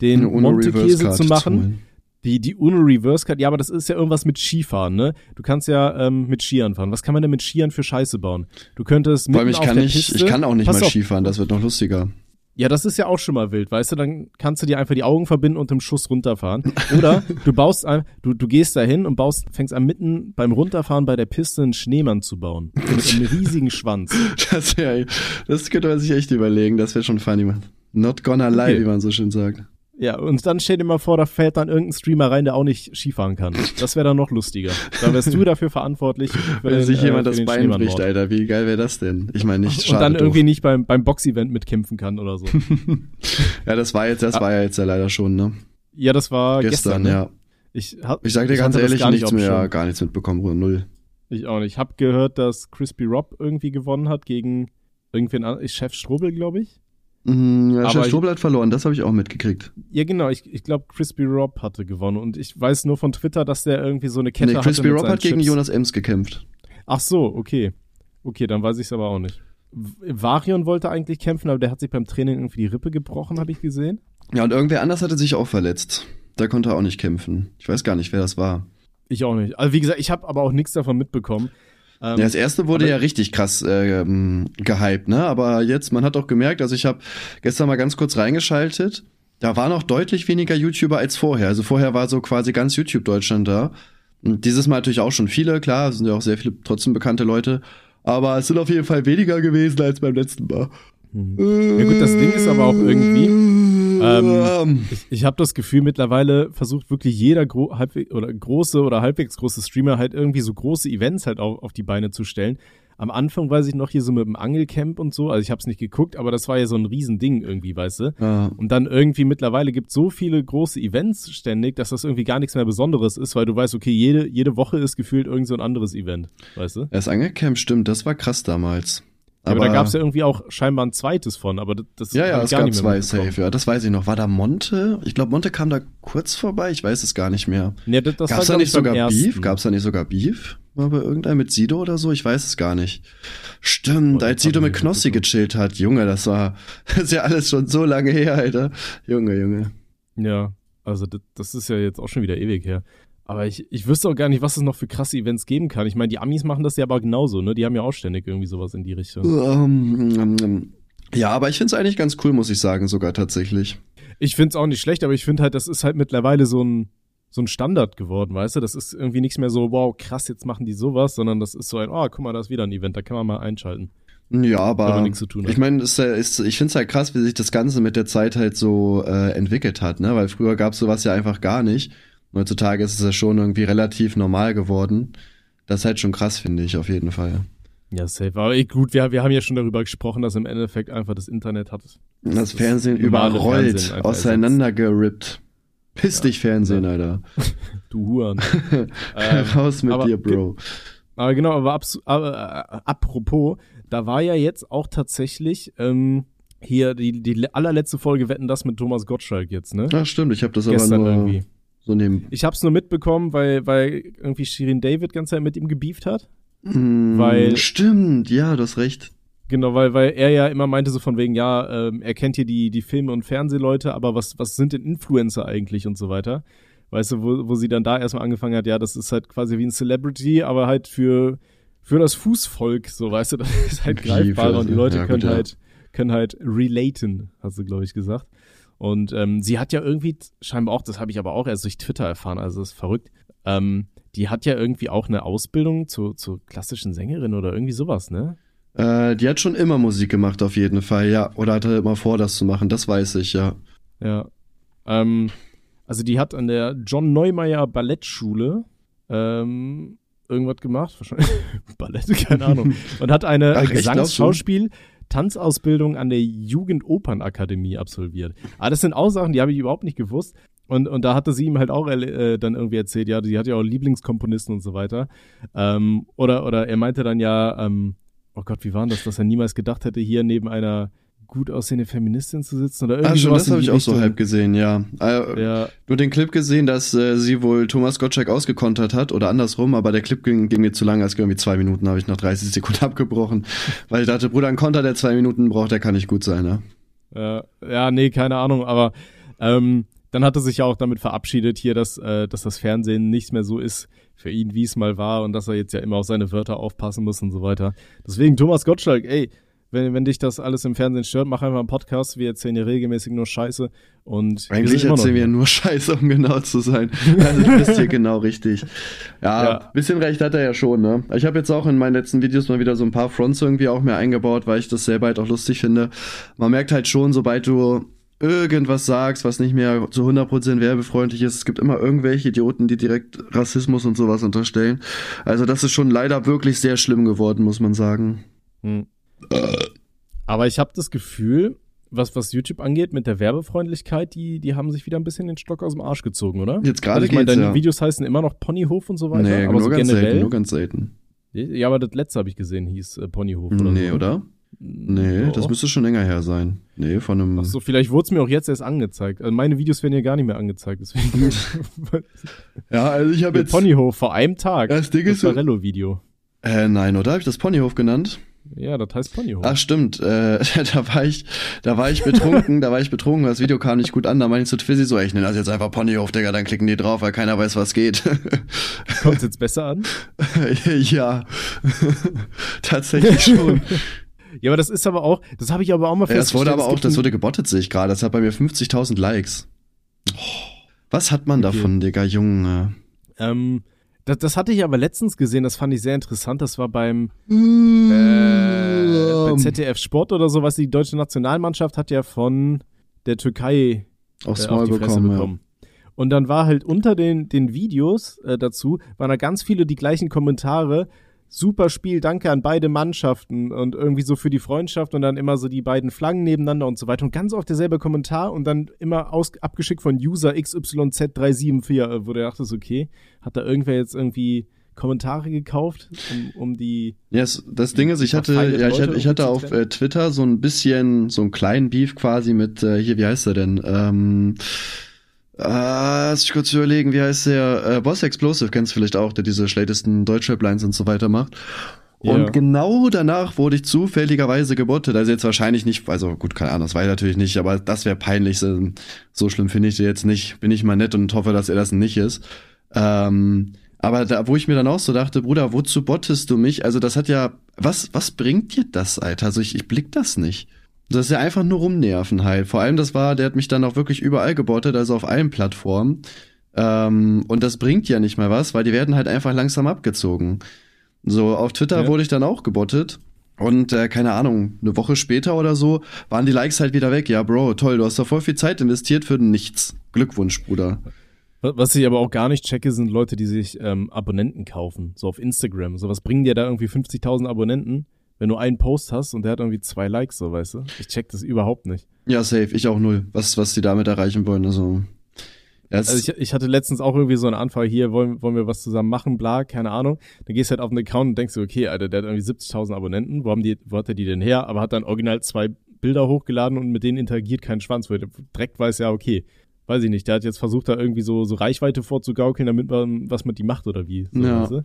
den Monte-Käse zu machen. Die, die Uno Reverse Card, ja, aber das ist ja irgendwas mit Skifahren, ne? Du kannst ja ähm, mit Skiern fahren. Was kann man denn mit Skiern für Scheiße bauen? Du könntest Vor allem, ich kann nicht, Piste, ich kann auch nicht mal Skifahren, das wird noch lustiger. Ja, das ist ja auch schon mal wild, weißt du, dann kannst du dir einfach die Augen verbinden und im Schuss runterfahren. Oder du baust ein, du, du gehst dahin und baust, fängst an mitten beim Runterfahren bei der Piste einen Schneemann zu bauen. Mit einem riesigen Schwanz. (laughs) Das, wär, das könnte man sich echt überlegen, das wäre schon funny, man. Not gonna lie, Okay. wie man so schön sagt. Ja, und dann stell dir mal vor, da fällt dann irgendein Streamer rein, der auch nicht Skifahren kann. Das wäre dann noch lustiger. Dann wärst du dafür verantwortlich. (laughs) Wenn den, sich äh, jemand für das Bein bricht, Alter, wie geil wäre das denn? Ich meine, nicht (laughs) Und schade dann doof. irgendwie nicht beim, beim Box-Event mitkämpfen kann oder so. (laughs) Ja, das war jetzt, das war ja jetzt ja leider schon, ne? Ja, das war Gestern, gestern. ne? ja. Ich, hab, Ich sag dir ich ganz ehrlich, gar nicht nichts dem mehr, gar nichts mitbekommen, null. Ich auch nicht. Ich habe gehört, dass Crispy Rob irgendwie gewonnen hat gegen irgendwen Chef Strobel, glaube ich. Mhm, ja, Aber Strobel hat verloren, das habe ich auch mitgekriegt. Ja, genau. Ich, ich glaube, Crispy Rob hatte gewonnen. Und ich weiß nur von Twitter, dass der irgendwie so eine Kette Nee, Crispy Rob hat gegen Chips. Jonas Ems gekämpft. Ach so, okay. Okay, dann weiß ich es aber auch nicht. Varion wollte eigentlich kämpfen, aber der hat sich beim Training irgendwie die Rippe gebrochen, habe ich gesehen. Ja, und irgendwer anders hatte sich auch verletzt. Der konnte auch nicht kämpfen. Ich weiß gar nicht, wer das war. Ich auch nicht. Also wie gesagt, ich habe aber auch nichts davon mitbekommen. Ähm, ja, das erste wurde ja richtig krass äh, gehypt, ne? Aber jetzt, man hat auch gemerkt, also ich habe gestern mal ganz kurz reingeschaltet, da waren noch deutlich weniger YouTuber als vorher. Also vorher war so quasi ganz YouTube Deutschland da. Und dieses Mal natürlich auch schon viele, klar, es sind ja auch sehr viele trotzdem bekannte Leute. Aber es sind auf jeden Fall weniger gewesen als beim letzten Mal. Mhm. Ja gut, das Ding ist aber auch irgendwie, ähm, ich, ich habe das Gefühl, mittlerweile versucht wirklich jeder gro oder große oder halbwegs große Streamer halt irgendwie so große Events halt auf, auf die Beine zu stellen. Am Anfang weiß ich noch hier so mit dem Angelcamp und so, also ich habe es nicht geguckt, aber das war ja so ein Riesending irgendwie, weißt du? Ja. Und dann irgendwie mittlerweile gibt so viele große Events ständig, dass das irgendwie gar nichts mehr Besonderes ist, weil du weißt, okay, jede, jede Woche ist gefühlt irgend so ein anderes Event, weißt du? Das Angelcamp stimmt, das war krass damals. Aber, aber da gab es ja irgendwie auch scheinbar ein zweites von, aber das Ja, ja, es gab zwei Safe, ja, das weiß ich noch. War da Monte? Ich glaube, Monte kam da kurz vorbei, ich weiß es gar nicht mehr. Nee, das, das Gab's da nicht sogar Beef? Gab's da nicht sogar Beef? War bei irgendeinem mit Sido oder so? Ich weiß es gar nicht. Stimmt, oh, als Sido mit Knossi gechillt hat. Junge, das war, (laughs) das ist ja alles schon so lange her, Alter. Junge, Junge. Ja, also das, das ist ja jetzt auch schon wieder ewig her. Aber ich, ich wüsste auch gar nicht, was es noch für krasse Events geben kann. Ich meine, die Amis machen das ja aber genauso, ne? Die haben ja auch ständig irgendwie sowas in die Richtung. Um, um, um. Ja, aber ich finde es eigentlich ganz cool, muss ich sagen, sogar tatsächlich. Ich finde es auch nicht schlecht, aber ich finde halt, das ist halt mittlerweile so ein, so ein Standard geworden, weißt du? Das ist irgendwie nichts mehr so, wow, krass, jetzt machen die sowas, sondern das ist so ein, oh, guck mal, da ist wieder ein Event, da kann man mal einschalten. Ja, aber ich meine, ist, ist, ich finde es halt krass, wie sich das Ganze mit der Zeit halt so äh, entwickelt hat, ne? Weil früher gab es sowas ja einfach gar nicht. Heutzutage ist es ja schon irgendwie relativ normal geworden. Das ist halt schon krass, finde ich, auf jeden Fall. Ja, safe. Aber eh, gut, wir, wir haben ja schon darüber gesprochen, dass im Endeffekt einfach das Internet hat. Das, das Fernsehen überrollt, auseinandergerippt. Piss ja. dich, Fernsehen, Alter. (laughs) du Huren. ähm, (laughs) Raus mit aber, dir, Bro. Aber genau, aber, aber äh, apropos, da war ja jetzt auch tatsächlich ähm, hier die, die allerletzte Folge Wetten das mit Thomas Gottschalk jetzt, ne? Ach stimmt, ich habe das Gestern aber nur irgendwie. So nehmen. Ich habe es nur mitbekommen, weil, weil irgendwie Shirin David ganz Zeit mit ihm gebieft hat. Mm, weil stimmt, ja, du hast recht. Genau, weil, weil er ja immer meinte so von wegen, ja, ähm, er kennt hier die, die Filme- und Fernsehleute, aber was, was sind denn Influencer eigentlich und so weiter? Weißt du, wo, wo sie dann da erstmal angefangen hat, ja, das ist halt quasi wie ein Celebrity, aber halt für, für das Fußvolk, so, weißt du, das ist halt greifbar und die Leute ja, können ja. halt, können halt relaten, hast du, glaube ich, gesagt. Und ähm, sie hat ja irgendwie scheinbar auch, das habe ich aber auch erst durch Twitter erfahren, also das ist verrückt. Ähm, die hat ja irgendwie auch eine Ausbildung zur, zur klassischen Sängerin oder irgendwie sowas, ne? Äh, die hat schon immer Musik gemacht, auf jeden Fall, ja. Oder hatte immer vor, das zu machen, das weiß ich, ja. Ja. Ähm, also die hat an der John Neumeier Ballettschule ähm, irgendwas gemacht, wahrscheinlich (laughs) Ballett, keine Ahnung. (laughs) Und hat eine Ach, Gesangsschauspiel, Tanzausbildung an der Jugendopernakademie absolviert. Aber das sind auch Sachen, die habe ich überhaupt nicht gewusst. Und, und da hatte sie ihm halt auch äh, dann irgendwie erzählt, ja, sie hat ja auch Lieblingskomponisten und so weiter. Ähm, oder, oder er meinte dann ja, ähm, oh Gott, wie war das, dass er niemals gedacht hätte, hier neben einer gut aussehende Feministin zu sitzen oder irgendwie also, das habe ich auch so halb gesehen, ja. Äh, ja. Nur den Clip gesehen, dass äh, sie wohl Thomas Gottschalk ausgekontert hat oder andersrum, aber der Clip ging, ging mir zu lang, als irgendwie zwei Minuten habe ich nach 30 (laughs) Sekunden abgebrochen, weil ich dachte, Bruder, ein Konter, der zwei Minuten braucht, der kann nicht gut sein, ne? Ja, ja nee, keine Ahnung, aber ähm, dann hat er sich ja auch damit verabschiedet hier, dass, äh, dass das Fernsehen nicht mehr so ist für ihn, wie es mal war und dass er jetzt ja immer auf seine Wörter aufpassen muss und so weiter. Deswegen Thomas Gottschalk, ey, wenn, wenn dich das alles im Fernsehen stört, mach einfach einen Podcast. Wir erzählen dir regelmäßig nur Scheiße. Und Eigentlich wir erzählen wir nur (laughs) Scheiße, um genau zu sein. (laughs) Also du bist hier genau richtig. Ja, ja, bisschen recht hat er ja schon, ne? Ich habe jetzt auch in meinen letzten Videos mal wieder so ein paar Fronts irgendwie auch mehr eingebaut, weil ich das selber halt auch lustig finde. Man merkt halt schon, sobald du irgendwas sagst, was nicht mehr zu 100% werbefreundlich ist. Es gibt immer irgendwelche Idioten, die direkt Rassismus und sowas unterstellen. Also das ist schon leider wirklich sehr schlimm geworden, muss man sagen. Hm. Aber ich habe das Gefühl, was, was YouTube angeht, mit der Werbefreundlichkeit, die, die haben sich wieder ein bisschen den Stock aus dem Arsch gezogen, oder? Jetzt gerade also ich meine, deine ja. Videos heißen immer noch Ponyhof und so weiter. Nee, aber nur so ganz generell, selten, nur ganz selten. Ja, aber das letzte habe ich gesehen, hieß äh, Ponyhof oder Nee, so. oder? Nee, oh. das müsste schon länger her sein. Nee, von einem. Ach so, vielleicht wurde es mir auch jetzt erst angezeigt. Also meine Videos werden ja gar nicht mehr angezeigt, deswegen. (laughs) ja, also ich habe jetzt. Ponyhof vor einem Tag. Das Ding ist. Das Video. Äh, nein, oder? Habe ich das Ponyhof genannt? Ja, das heißt Ponyhof. Ach stimmt, äh, (laughs) da war ich, da war ich betrunken, da war ich betrunken, das Video kam nicht gut an, da meinte ich zu Twizzy so, ich nenne das jetzt einfach Ponyhof, Digga, dann klicken die drauf, weil keiner weiß, was geht. (laughs) Kommt jetzt besser an? (laughs) ja, tatsächlich schon. Ja, aber das ist aber auch, das habe ich aber auch mal Ja, das wurde festgestellt. aber auch, das wurde gebottet, sehe ich gerade, das hat bei mir 50.000 Likes. Was hat man Okay. davon, Digga, Junge? Ähm, das, das hatte ich aber letztens gesehen, das fand ich sehr interessant. Das war beim äh, bei ZDF Sport oder so, was die deutsche Nationalmannschaft hat ja von der Türkei aufs äh, Maul auf die Fresse bekommen, ja. bekommen. Und dann war halt unter den, den Videos äh, dazu, waren da ganz viele die gleichen Kommentare. Super Spiel, danke an beide Mannschaften und irgendwie so für die Freundschaft und dann immer so die beiden Flaggen nebeneinander und so weiter. Und ganz oft derselbe Kommentar und dann immer aus, abgeschickt von User XYZ374, äh, wo du dachtest, okay, hat da irgendwer jetzt irgendwie Kommentare gekauft, um, um die Ja, es, das Ding ist, ich hatte, ja, ich hatte, ich hatte auf äh, Twitter so ein bisschen, so einen kleinen Beef quasi mit, äh, hier, wie heißt er denn? Ähm, äh, lass ich kurz überlegen, wie heißt der? Äh, Boss Explosive, kennst du vielleicht auch, der diese schlechtesten Deutschrap-Lines und so weiter macht. Und Ja. genau danach wurde ich zufälligerweise gebottet. Also jetzt wahrscheinlich nicht, also gut, keine Ahnung, das weiß ich natürlich nicht, aber das wäre peinlich. So, so schlimm finde ich den jetzt nicht. Bin ich mal nett und hoffe, dass er das nicht ist. Ähm, aber da, wo ich mir dann auch so dachte, Bruder, wozu bottest du mich? Also das hat ja, was, was bringt dir das, Alter? Also ich, ich blick das nicht. Das ist ja einfach nur rumnerven halt. Vor allem, das war, der hat mich dann auch wirklich überall gebottet, also auf allen Plattformen. Ähm, und das bringt ja nicht mal was, weil die werden halt einfach langsam abgezogen. So, auf Twitter Ja. wurde ich dann auch gebottet. Und äh, keine Ahnung, eine Woche später oder so waren die Likes halt wieder weg. Ja, Bro, toll, du hast da voll viel Zeit investiert für nichts. Glückwunsch, Bruder. Was ich aber auch gar nicht checke, sind Leute, die sich ähm, Abonnenten kaufen, so auf Instagram. So was bringen dir da irgendwie 50.000 Abonnenten, wenn du einen Post hast und der hat irgendwie zwei Likes, so weißt du? Ich check das überhaupt nicht. Ja, safe, ich auch null. Was, was die damit erreichen wollen, also. Also ich, ich hatte letztens auch irgendwie so eine Anfrage, hier wollen, wollen wir was zusammen machen, bla, keine Ahnung. Dann gehst du halt auf einen Account und denkst du, okay, Alter, der hat irgendwie 70.000 Abonnenten, wo, haben die, wo hat er die denn her? Aber hat dann original zwei Bilder hochgeladen und mit denen interagiert kein Schwanz, er direkt weiß, ja, okay, weiß ich nicht, der hat jetzt versucht, da irgendwie so, so Reichweite vorzugaukeln, damit man was mit die macht oder wie. So, Ja. weißt du?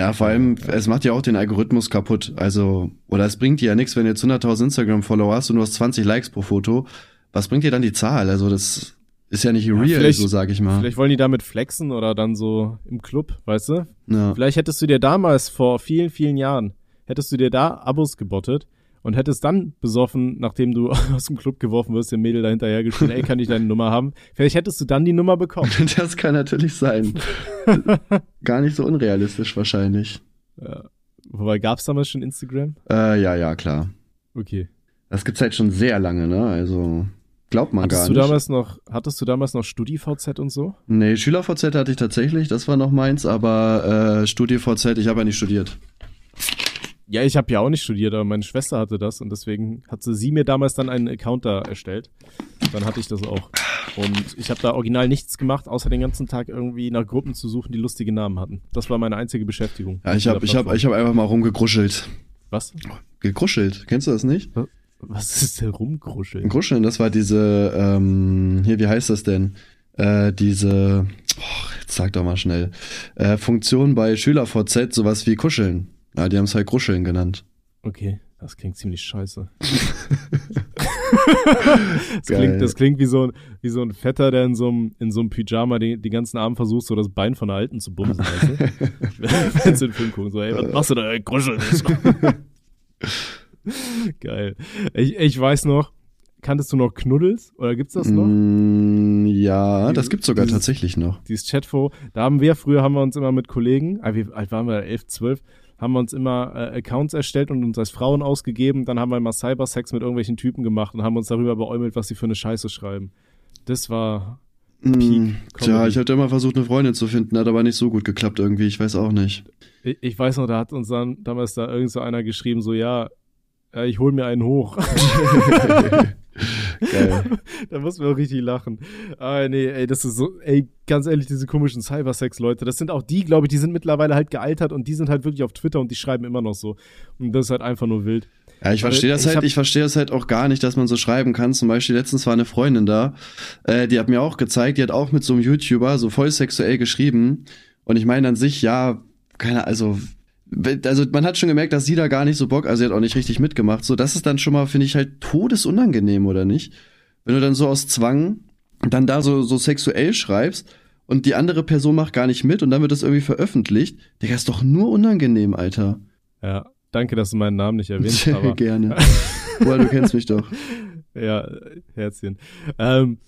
Ja, vor allem, es macht ja auch den Algorithmus kaputt. Also, oder es bringt dir ja nichts, wenn du jetzt 100.000 Instagram-Follower hast und du hast 20 Likes pro Foto. Was bringt dir dann die Zahl? Also, das ist ja nicht real, vielleicht- so sag ich mal. Vielleicht wollen die damit flexen oder dann so im Club, weißt du? Ja. Vielleicht hättest du dir damals vor vielen, vielen Jahren, hättest du dir da Abos gebottet und hättest dann besoffen, nachdem du (laughs) aus dem Club geworfen wirst, dem Mädel dahinterher geschrien, ey, kann ich deine Nummer haben? Vielleicht hättest du dann die Nummer bekommen. (laughs) Das kann natürlich sein. (laughs) Gar nicht so unrealistisch wahrscheinlich. Ja. Wobei, gab's damals schon Instagram? Äh, ja, ja, klar. Okay. Das gibt's halt schon sehr lange, ne? Also, glaubt man Hattest gar du nicht. damals noch, hattest du damals noch StudiVZ und so? Nee, SchülerVZ hatte ich tatsächlich, das war noch meins, aber äh, StudiVZ, ich habe ja nicht studiert. Ja, ich habe ja auch nicht studiert, aber meine Schwester hatte das und deswegen hat sie, sie mir damals dann einen Account da erstellt. Dann hatte ich das auch. Und ich habe da original nichts gemacht, außer den ganzen Tag irgendwie nach Gruppen zu suchen, die lustige Namen hatten. Das war meine einzige Beschäftigung. Ja, ich habe ich hab, ich hab einfach mal rumgekruschelt. Was? Gekruschelt, kennst du das nicht? Was ist denn rumkruscheln? Kruscheln, das war diese, ähm, hier, wie heißt das denn? Äh, diese, oh, jetzt sag doch mal schnell, äh, Funktion bei SchülerVZ, sowas wie Kuscheln. Ja, die haben es halt Kruscheln genannt. Okay, das klingt ziemlich scheiße. (laughs) das, klingt, das klingt wie so, ein, wie so ein Fetter, der in so einem, in so einem Pyjama den, den ganzen Abend versucht, so das Bein von der Alten zu bumsen, weißt du? (laughs) Wenn sie den Film gucken, so, ey, was machst du da, ey. (laughs) Geil. Ich, ich weiß noch, kanntest du noch Knuddels? Oder gibt's das noch? Mm, ja, das Dieses- gibt's sogar dieses- tatsächlich noch. dieses Chatfo, da haben wir, früher haben wir uns immer mit Kollegen, ah, wie alt waren wir, 11, 12, haben wir uns immer äh, Accounts erstellt und uns als Frauen ausgegeben, dann haben wir immer Cybersex mit irgendwelchen Typen gemacht und haben uns darüber beäumelt, was sie für eine Scheiße schreiben. Das war, Mm, Peak tja, ich hatte immer versucht, eine Freundin zu finden, hat aber nicht so gut geklappt irgendwie, ich weiß auch nicht. ich, ich weiß noch, da hat uns dann damals da irgend so einer geschrieben, so, ja, ja ich hol mir einen hoch. (laughs) Geil. (laughs) da muss man auch richtig lachen. Ah, nee, ey, das ist so, ey, ganz ehrlich, diese komischen Cybersex-Leute, das sind auch die, glaube ich, die sind mittlerweile halt gealtert und die sind halt wirklich auf Twitter und die schreiben immer noch so. Und das ist halt einfach nur wild. Ja, ich Aber verstehe das ich halt, ich verstehe das halt auch gar nicht, dass man so schreiben kann. Zum Beispiel letztens war eine Freundin da, äh, die hat mir auch gezeigt, die hat auch mit so einem YouTuber so voll sexuell geschrieben. Und ich meine an sich, ja, keine, also also man hat schon gemerkt, dass sie da gar nicht so Bock, also sie hat auch nicht richtig mitgemacht. So, das ist dann schon mal, finde ich, halt todesunangenehm, oder nicht? Wenn du dann so aus Zwang dann da so, so sexuell schreibst und die andere Person macht gar nicht mit und dann wird das irgendwie veröffentlicht. Digga, ist doch nur unangenehm, Alter. Ja, danke, dass du meinen Namen nicht erwähnst. (laughs) Sehr aber gerne. (laughs) Boah, du kennst mich doch. Ja, Herzchen. Ähm,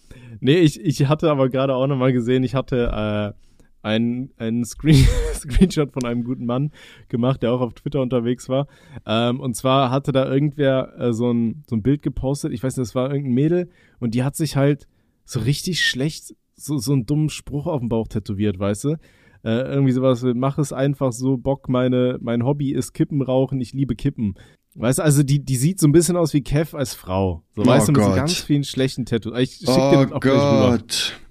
nee, ich, ich hatte aber gerade auch nochmal gesehen, ich hatte äh, einen, einen Screen, (laughs) Screenshot von einem guten Mann gemacht, der auch auf Twitter unterwegs war. Ähm, und zwar hatte da irgendwer äh, so, ein, so ein Bild gepostet, ich weiß nicht, das war irgendein Mädel, und die hat sich halt so richtig schlecht so, so einen dummen Spruch auf dem Bauch tätowiert, weißt du? Äh, irgendwie sowas, mach es einfach so, Bock, meine, mein Hobby ist Kippen rauchen, ich liebe Kippen. Weißt du, also die, die sieht so ein bisschen aus wie Kev als Frau. So, oh weißt du, mit so ganz vielen schlechten Tattoos. Ich schick oh dir das auch Gott. rüber.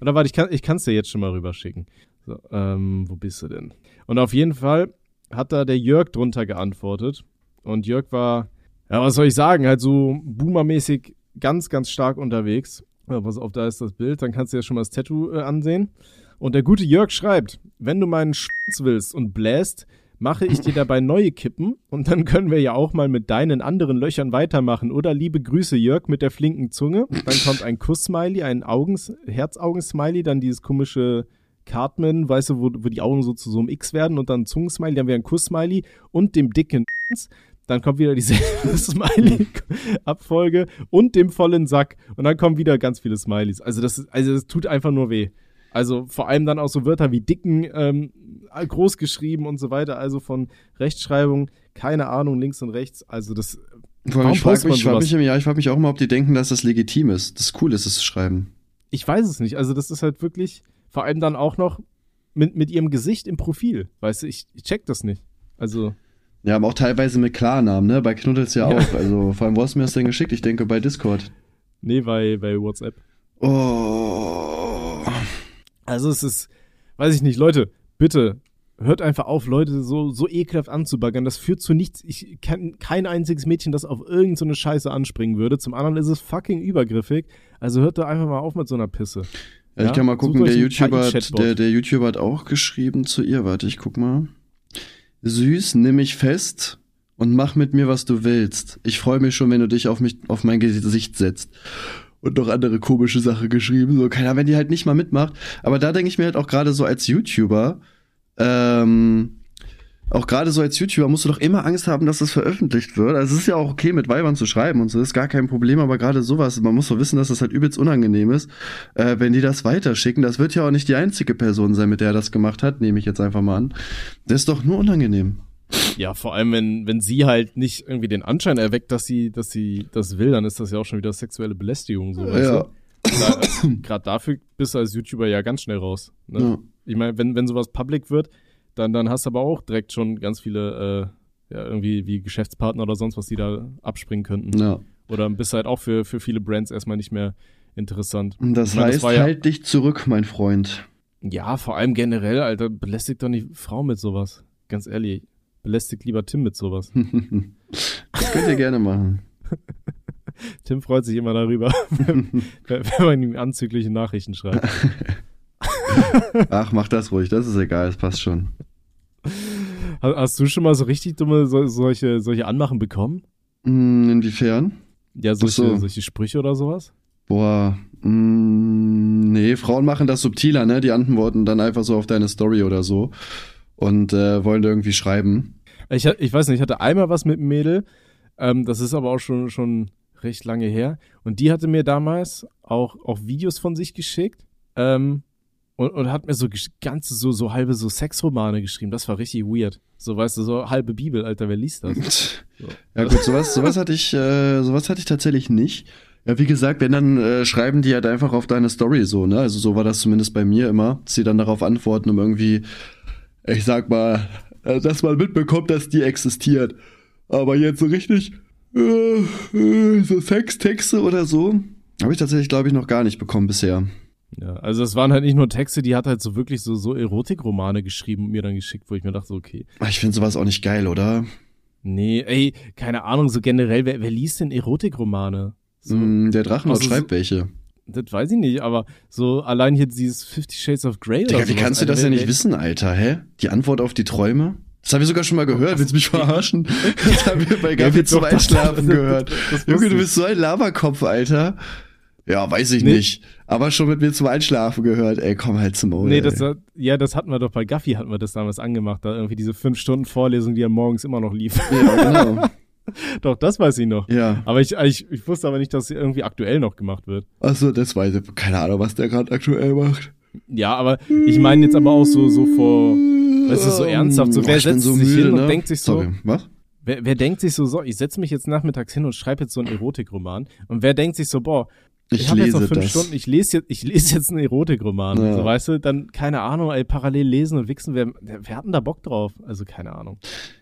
Oder warte, ich kann ich kann's dir jetzt schon mal rüberschicken. So, ähm, wo bist du denn? Und auf jeden Fall hat da der Jörg drunter geantwortet. Und Jörg war, ja, was soll ich sagen, halt so boomermäßig ganz, ganz stark unterwegs. Ja, pass auf, da ist das Bild, dann kannst du ja schon mal das Tattoo äh, ansehen. Und der gute Jörg schreibt, wenn du meinen Schwanz willst und bläst, mache ich dir dabei neue Kippen und dann können wir ja auch mal mit deinen anderen Löchern weitermachen. Oder liebe Grüße, Jörg, mit der flinken Zunge. Dann kommt ein Kuss-Smiley, ein Augens Herzaugen-Smiley, dann dieses komische Cartman, weißt du, wo, wo die Augen so zu so einem X werden und dann ein Zungensmiley, dann wieder ein Kuss-Smiley und dem dicken dann kommt wieder dieselbe (laughs) Smiley-Abfolge und dem vollen Sack und dann kommen wieder ganz viele Smileys. Also das, ist, also das tut einfach nur weh. Also vor allem dann auch so Wörter wie dicken, ähm, groß geschrieben und so weiter. Also von Rechtschreibung, keine Ahnung, links und rechts. Also das. Allem, ich frage mich, frag mich, ja, ich frag mich auch immer, ob die denken, dass das legitim ist, das cool ist, es zu schreiben. Ich weiß es nicht. Also das ist halt wirklich, vor allem dann auch noch mit, mit ihrem Gesicht im Profil. Weißt du, ich, ich check das nicht. Also. Ja, aber auch teilweise mit Klarnamen, ne? Bei Knuddels ja, ja. auch. Also vor allem, wo hast du mir das denn geschickt? Ich denke bei Discord. Nee, bei, bei WhatsApp. Oh. Also es ist, weiß ich nicht, Leute, bitte hört einfach auf, Leute so, so ekelhaft anzubaggern. Das führt zu nichts. Ich kenne kein einziges Mädchen, das auf irgendeine so Scheiße anspringen würde. Zum anderen ist es fucking übergriffig. Also hört doch einfach mal auf mit so einer Pisse. Ja, ich kann mal gucken, der YouTuber, hat, der, der YouTuber hat auch geschrieben zu ihr. Warte, ich guck mal. Süß, nimm mich fest und mach mit mir, was du willst. Ich freue mich schon, wenn du dich auf mich, auf mein Gesicht setzt. Und noch andere komische Sachen geschrieben. So, keiner, wenn die halt nicht mal mitmacht. Aber da denke ich mir halt auch gerade so als YouTuber, ähm, auch gerade so als YouTuber musst du doch immer Angst haben, dass das veröffentlicht wird. Also es ist ja auch okay, mit Weibern zu schreiben und so, ist gar kein Problem, aber gerade sowas, man muss doch wissen, dass das halt übelst unangenehm ist, äh, wenn die das weiterschicken. Das wird ja auch nicht die einzige Person sein, mit der er das gemacht hat, nehme ich jetzt einfach mal an. Das ist doch nur unangenehm. Ja, vor allem, wenn, wenn sie halt nicht irgendwie den Anschein erweckt, dass sie, dass sie das will, dann ist das ja auch schon wieder sexuelle Belästigung, so, ja. du? Gerade dafür bist du als YouTuber ja ganz schnell raus. Ne? Ja. Ich meine, wenn, wenn sowas public wird, dann, dann hast du aber auch direkt schon ganz viele, äh, ja, irgendwie wie Geschäftspartner oder sonst was, die da abspringen könnten. Ja. Oder bist halt auch für, für viele Brands erstmal nicht mehr interessant. Das meine, heißt, das ja, halt dich zurück, mein Freund. Ja, vor allem generell, Alter, belästigt doch nicht Frau mit sowas. Ganz ehrlich, belästigt lieber Tim mit sowas. (laughs) das könnt ihr gerne machen. (laughs) Tim freut sich immer darüber, (laughs) wenn, wenn man ihm anzügliche Nachrichten schreibt. Ach, mach das ruhig, das ist egal, das passt schon. Hast du schon mal so richtig dumme so, solche, solche Anmachen bekommen? Mm, inwiefern? Ja, solche, so. solche Sprüche oder sowas? Boah, mh, mm, nee, Frauen machen das subtiler, ne? Die antworten dann einfach so auf deine Story oder so und äh, wollen irgendwie schreiben. Ich, ich weiß nicht, ich hatte einmal was mit einem Mädel, ähm, das ist aber auch schon, schon recht lange her. Und die hatte mir damals auch, auch Videos von sich geschickt. Ähm, und, und hat mir so ganze, so, so halbe so Sexromane geschrieben. Das war richtig weird. So, weißt du, so halbe Bibel, Alter, wer liest das? (laughs) So. Ja gut, sowas, sowas hatte ich, äh, sowas hatte ich tatsächlich nicht. Ja, wie gesagt, wenn dann äh, schreiben die halt einfach auf deine Story so, ne? Also so war das zumindest bei mir immer, dass sie dann darauf antworten, um irgendwie, ich sag mal, äh, dass man mitbekommt, dass die existiert. Aber jetzt so richtig äh, äh, so Sextexte oder so, habe ich tatsächlich, glaube ich, noch gar nicht bekommen bisher. Ja, also es waren halt nicht nur Texte, die hat halt so wirklich so, so Erotikromane geschrieben und mir dann geschickt, wo ich mir dachte, okay. Ich finde sowas auch nicht geil, oder? Nee, ey, keine Ahnung, so generell, wer, wer liest denn Erotikromane? So, mm, der Drachenlord also, schreibt welche. Das weiß ich nicht, aber so allein hier dieses Fifty Shades of Grey Digga, wie kannst du das ja nicht wissen, Alter, hä? Die Antwort auf die Träume? Das habe ich sogar schon mal gehört. Willst du mich verarschen? (laughs) Das haben wir bei Gabi zum Einschlafen gehört. Junge, du bist so ein Laberkopf, Alter. Ja, weiß ich nee. nicht. Aber schon mit mir zum Einschlafen gehört. Ey, komm halt zum Maul. Nee, das, ja, das hatten wir doch bei Gaffi, hatten wir das damals angemacht. Da irgendwie diese fünf Stunden Vorlesung, die ja morgens immer noch lief. Ja, genau. (laughs) doch, das weiß ich noch. Ja. Aber ich, ich, ich wusste aber nicht, dass sie irgendwie aktuell noch gemacht wird. Ach so, das weiß ich. Keine Ahnung, was der gerade aktuell macht. Ja, aber ich meine jetzt aber auch so, so vor, weißt du, so ernsthaft. So, wer setzt so sich müde, hin und ne? denkt sich so. Sorry, was? Wer, wer denkt sich so, so, ich setze mich jetzt nachmittags hin und schreibe jetzt so einen Erotikroman. Und wer denkt sich so, boah, ich, ich habe jetzt noch fünf das. Stunden, ich lese jetzt, ich lese jetzt einen Erotikroman. Ja. So, weißt du, dann, keine Ahnung, ey, parallel lesen und wichsen, wer, hat denn da Bock drauf? Also, keine Ahnung.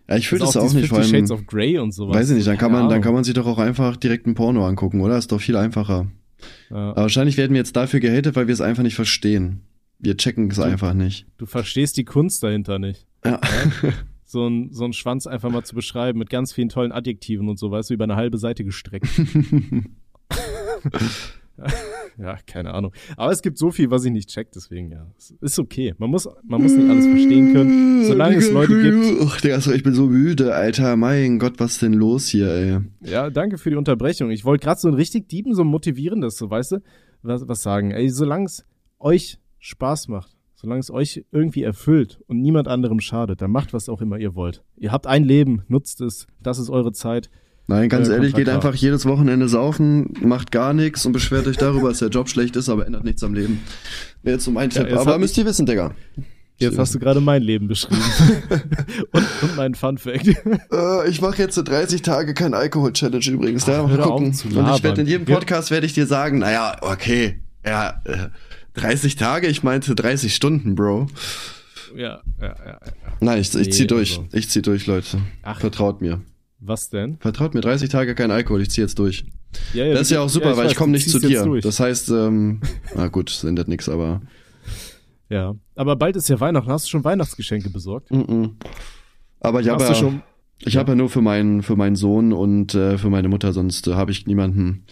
Ja, ich fühle das auch, auch nicht, weil. Shades of Grey und sowas. Weiß ich nicht, dann kann man, dann kann man sich doch auch einfach direkt ein Porno angucken, oder? Ist doch viel einfacher. Ja. Aber wahrscheinlich werden wir jetzt dafür gehatet, weil wir es einfach nicht verstehen. Wir checken es einfach nicht. Du verstehst die Kunst dahinter nicht. Ja. ja? (laughs) So ein, so ein Schwanz einfach mal zu beschreiben mit ganz vielen tollen Adjektiven und so, weißt du, über eine halbe Seite gestreckt. (laughs) (laughs) ja, keine Ahnung. Aber es gibt so viel, was ich nicht check, deswegen ja. Es ist okay. Man muss, man muss nicht alles verstehen können, solange es Leute gibt. Ach, Digga, ich bin so müde, Alter. Mein Gott, was ist denn los hier, ey? Ja, danke für die Unterbrechung. Ich wollte gerade so ein richtig Dieben, so motivierendes, so, weißt du, was, was sagen. Ey, solange es euch Spaß macht, solange es euch irgendwie erfüllt und niemand anderem schadet, dann macht was auch immer ihr wollt. Ihr habt ein Leben, nutzt es, das ist eure Zeit. Nein, ganz äh, ehrlich, geht einfach jedes Wochenende saufen, macht gar nichts und beschwert euch darüber, dass der Job schlecht ist, aber ändert nichts am Leben. Wäre jetzt so mein Tipp. Ja, aber müsst ihr wissen, Digga. Jetzt hast du gerade mein Leben beschrieben. (laughs) und, und mein Fun Fact. Äh, ich mache jetzt 30 Tage kein Alkohol-Challenge übrigens. Da mal gucken. Und ich werde in jedem Podcast werde ich dir sagen, naja, okay, ja, äh, 30 Tage, ich meinte 30 Stunden, Bro. Ja, ja, ja. ja. Nein, ich, ich nee, zieh durch. Also. Ich zieh durch, Leute. Ach. Vertraut mir. Was denn? Vertraut mir, 30 Tage kein Alkohol, ich zieh jetzt durch. Ja, ja, das ist ja auch super, ja, weil weiß, ich komme nicht zu dir. Das heißt, ähm, na gut, das ändert nichts, aber. (laughs) Ja, aber bald ist ja Weihnachten. Hast du schon Weihnachtsgeschenke besorgt? Mm -mm. Aber ich habe ja, schon, ich ja. habe ja nur für meinen für meinen Sohn und äh, für meine Mutter, sonst äh, habe ich niemanden,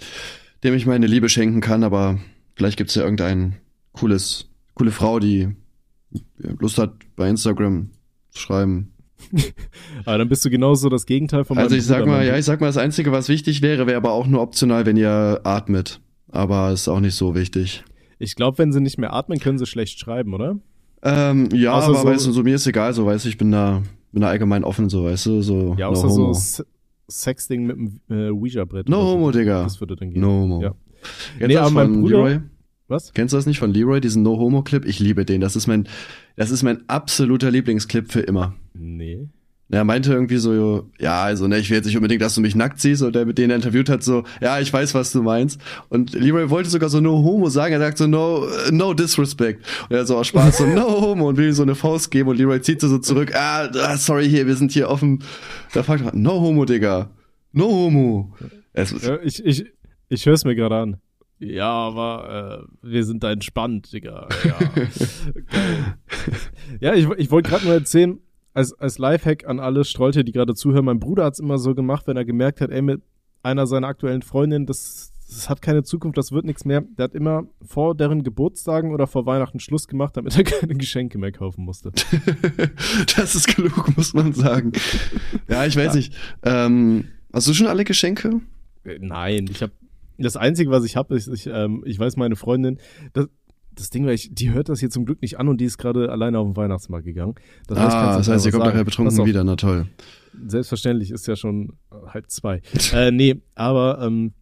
dem ich meine Liebe schenken kann. Aber vielleicht gibt's ja irgendeinen cooles, coole Frau, die Lust hat, bei Instagram zu schreiben. (laughs) aber dann bist du genauso das Gegenteil von meinem Also ich sag mal, ja, ich sag mal, das Einzige, was wichtig wäre, wäre aber auch nur optional, wenn ihr atmet. Aber ist auch nicht so wichtig. Ich glaube, wenn sie nicht mehr atmen, können sie schlecht schreiben, oder? Ähm, ja, außer aber so, weißt du, so mir ist egal, so weißt du, ich bin da, bin da allgemein offen, so weißt du, so. Ja, außer no so Sexting mit dem äh, Ouija-Brett. No homo, so. Digga. Das würde dann gehen. No homo. Ja. nee, aber mein Bruder, Leroy? Was? Kennst du das nicht von Leroy, diesen No-Homo-Clip? Ich liebe den. Das ist mein, das ist mein absoluter Lieblingsclip für immer. Nee. Er meinte irgendwie so, ja, also, ne, ich will jetzt nicht unbedingt, dass du mich nackt siehst, und der mit denen er interviewt hat, so, ja, ich weiß, was du meinst. Und Leroy wollte sogar so no homo sagen, er sagt so no, no disrespect. Und er so aus Spaß so no homo und will ihm so eine Faust geben und Leroy zieht so zurück, ah, ah, sorry, hier, wir sind hier offen. Da fragt er, no homo, Digga. No homo. Ja, ich, ich, ich hör's mir gerade an. Ja, aber äh, wir sind da entspannt, Digga. Ja, (laughs) ja ich, ich wollte gerade nur erzählen, als, als Lifehack an alle Strolche, die gerade zuhören, mein Bruder hat's immer so gemacht, wenn er gemerkt hat, ey, mit einer seiner aktuellen Freundinnen, das, das hat keine Zukunft, das wird nichts mehr. Der hat immer vor deren Geburtstagen oder vor Weihnachten Schluss gemacht, damit er (laughs) keine Geschenke mehr kaufen musste. (laughs) das ist genug, muss man sagen. Ja, ich weiß ja. nicht. Ähm, hast du schon alle Geschenke? Äh, nein, ich habe das Einzige, was ich habe, ist, ich, ähm, ich weiß, meine Freundin, das, das Ding war, ich, die hört das hier zum Glück nicht an und die ist gerade alleine auf den Weihnachtsmarkt gegangen. Das heißt, ah, das heißt, ihr kommt nachher betrunken wieder, na toll. Selbstverständlich ist ja schon halb zwei. (laughs) äh, nee, aber ähm,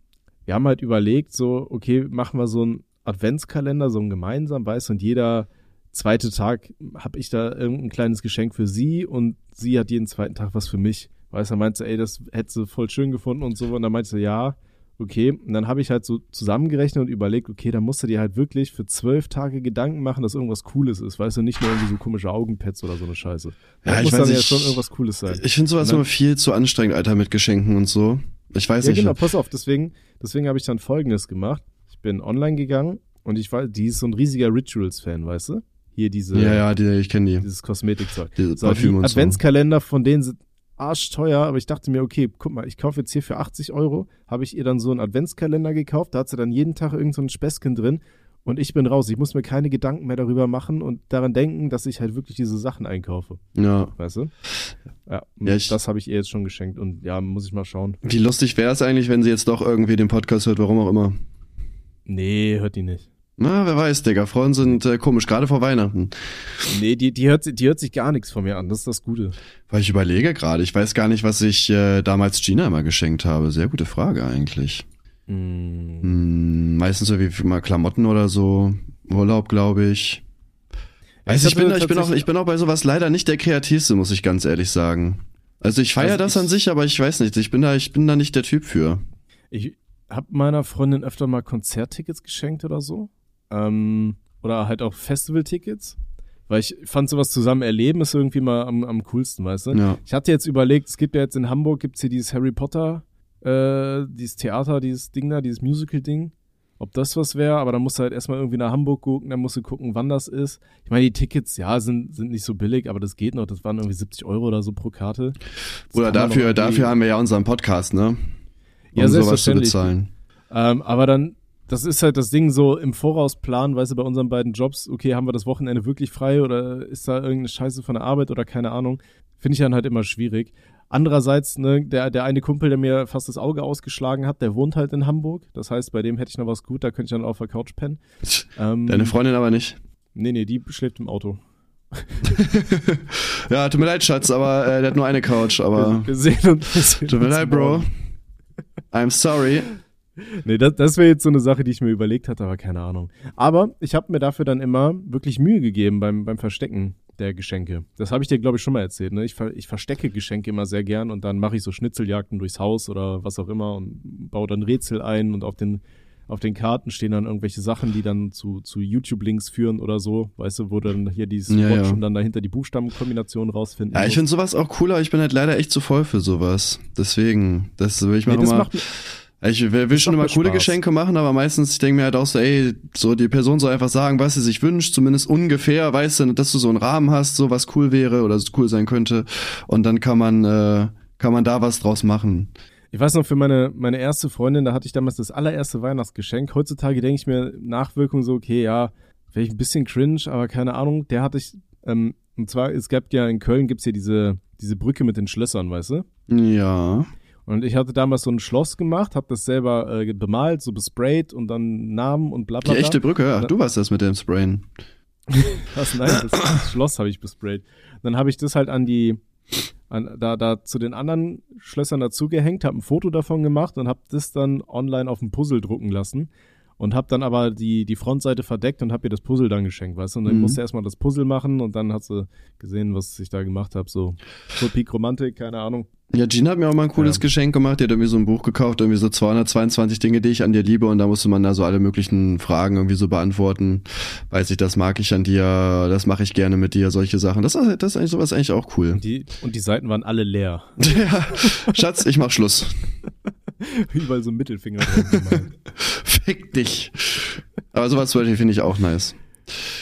wir haben halt überlegt, so, okay, machen wir so einen Adventskalender, so einen gemeinsam, weißt und jeder zweite Tag habe ich da irgendein kleines Geschenk für sie und sie hat jeden zweiten Tag was für mich. Weißt du, meinte ey, das hätte sie voll schön gefunden und so. Und dann meinte sie, ja, okay, und dann habe ich halt so zusammengerechnet und überlegt, okay, dann musst du dir halt wirklich für zwölf Tage Gedanken machen, dass irgendwas Cooles ist, weißt du, nicht nur irgendwie so komische Augenpads oder so eine Scheiße. Ja, das muss weiß, dann ich, ja schon irgendwas Cooles sein. Ich finde sowas immer viel zu anstrengend, Alter, mit Geschenken und so. Ich weiß ja, nicht. Ja, genau, pass auf, deswegen, deswegen habe ich dann folgendes gemacht. Ich bin online gegangen und ich war, die ist so ein riesiger Rituals-Fan, weißt du? Hier diese. Ja, ja, die, ich kenne die. Dieses Kosmetikzeug. Diese so, Parfüm die und Adventskalender, von denen sind arschteuer, aber ich dachte mir, okay, guck mal, ich kaufe jetzt hier für 80 Euro, habe ich ihr dann so einen Adventskalender gekauft, da hat sie dann jeden Tag irgend so ein Späßchen drin und ich bin raus. Ich muss mir keine Gedanken mehr darüber machen und daran denken, dass ich halt wirklich diese Sachen einkaufe. Ja. Weißt du? Ja, Ja, ich- das habe ich ihr jetzt schon geschenkt und ja, muss ich mal schauen. Wie lustig wäre es eigentlich, wenn sie jetzt doch irgendwie den Podcast hört, warum auch immer. Nee, hört die nicht. Na, wer weiß, Digga. Frauen sind äh, komisch, gerade vor Weihnachten. Nee, die, die, hört, die hört sich gar nichts von mir an. Das ist das Gute. Weil ich überlege gerade, ich weiß gar nicht, was ich äh, damals Gina immer geschenkt habe. Sehr gute Frage eigentlich. Mm, Hm, meistens so wie mal Klamotten oder so. Urlaub, glaube ich. Weiß ich, hatte bin, ich bin auch, ich bin auch bei sowas leider nicht der kreativste, muss ich ganz ehrlich sagen. Also ich feiere Also das ich- an sich, aber ich weiß nicht, ich bin da, ich bin da nicht der Typ für. Ich habe meiner Freundin öfter mal Konzerttickets geschenkt oder so. Ähm, oder halt auch Festivaltickets. Weil ich fand sowas zusammen erleben ist irgendwie mal am, am coolsten, weißt du? Ja. Ich hatte jetzt überlegt, es gibt ja jetzt in Hamburg, gibt's hier dieses Harry Potter, äh, dieses Theater, dieses Ding da, dieses Musical-Ding. Ob das was wäre, aber dann musst du halt erstmal irgendwie nach Hamburg gucken, dann musst du gucken, wann das ist. Ich meine, die Tickets, ja, sind, sind nicht so billig, aber das geht noch. Das waren irgendwie 70 Euro oder so pro Karte. Das Oder dafür, dafür haben wir ja unseren Podcast, ne? Um Ja, sowas zu selbstverständlich. bezahlen. Ähm, aber dann, das ist halt das Ding so im Voraus planen, weißt du, bei unseren beiden Jobs, okay, haben wir das Wochenende wirklich frei oder ist da irgendeine Scheiße von der Arbeit oder keine Ahnung. Finde ich dann halt immer schwierig. Andererseits, ne, der, der eine Kumpel, der mir fast das Auge ausgeschlagen hat, der wohnt halt in Hamburg. Das heißt, bei dem hätte ich noch was gut, da könnte ich dann auf der Couch pennen. (laughs) Ähm, Deine Freundin aber nicht. Nee, nee, die schläft im Auto. (laughs) Ja, tut mir leid, Schatz, aber äh, der hat nur eine Couch, aber wir sehen uns. wir sehen tut mir leid, Bro. I'm sorry. Nee, das, das wäre jetzt so eine Sache, die ich mir überlegt hatte, aber keine Ahnung. Aber ich habe mir dafür dann immer wirklich Mühe gegeben beim, beim Verstecken der Geschenke. Das habe ich dir, glaube ich, schon mal erzählt. Ne? Ich, ver ich verstecke Geschenke immer sehr gern und dann mache ich so Schnitzeljagden durchs Haus oder was auch immer und baue dann Rätsel ein und auf den, auf den Karten stehen dann irgendwelche Sachen, die dann zu, zu YouTube-Links führen oder so. Weißt du, wo dann hier dieses Ja, Watch ja. und dann dahinter die Buchstabenkombination rausfinden. Ja, ich finde sowas auch cooler, ich bin halt leider echt zu voll für sowas. Deswegen, das will ich nee, mal das immer. Ich will, schon immer coole Spaß. Geschenke machen, aber meistens, ich denke mir halt auch so, ey, so die Person soll einfach sagen, was sie sich wünscht, zumindest ungefähr, weißt du, dass du so einen Rahmen hast, so was cool wäre oder cool sein könnte. Und dann kann man, äh, kann man da was draus machen. Ich weiß noch, für meine, meine erste Freundin, da hatte ich damals das allererste Weihnachtsgeschenk. Heutzutage denke ich mir Nachwirkung so, okay, ja, vielleicht ein bisschen cringe, aber keine Ahnung. Der hatte ich, ähm, und zwar, es gab ja in Köln gibt's hier diese, diese Brücke mit den Schlössern, weißt du? Ja. Und ich hatte damals so ein Schloss gemacht, hab das selber äh, bemalt, so besprayt und dann Namen und bla Die bla bla. echte Brücke, ja, du warst das mit dem Sprayen. (laughs) Was? Nein, das, das Schloss habe ich besprayt. Dann habe ich das halt an die, an, da, da zu den anderen Schlössern dazugehängt, habe ein Foto davon gemacht und habe das dann online auf dem Puzzle drucken lassen und habe dann aber die, die Frontseite verdeckt und habe ihr das Puzzle dann geschenkt, weißt du? Und dann Mhm. musste erstmal das Puzzle machen und dann hat sie gesehen, was ich da gemacht habe. So Full Peak Romantik, keine Ahnung. Ja, Gina hat mir auch mal ein cooles Ja. Geschenk gemacht. Die hat irgendwie so ein Buch gekauft, irgendwie so 222 Dinge, die ich an dir liebe. Und da musste man da so alle möglichen Fragen irgendwie so beantworten. Weiß ich, das mag ich an dir, das mache ich gerne mit dir, solche Sachen. Das, ist- das ist eigentlich sowas eigentlich auch cool. Und die, und die Seiten waren alle leer. (laughs) ja, Schatz, ich mach Schluss. (laughs) Überall so ein Mittelfinger drauf. (laughs) Fick dich. Aber sowas finde ich auch nice.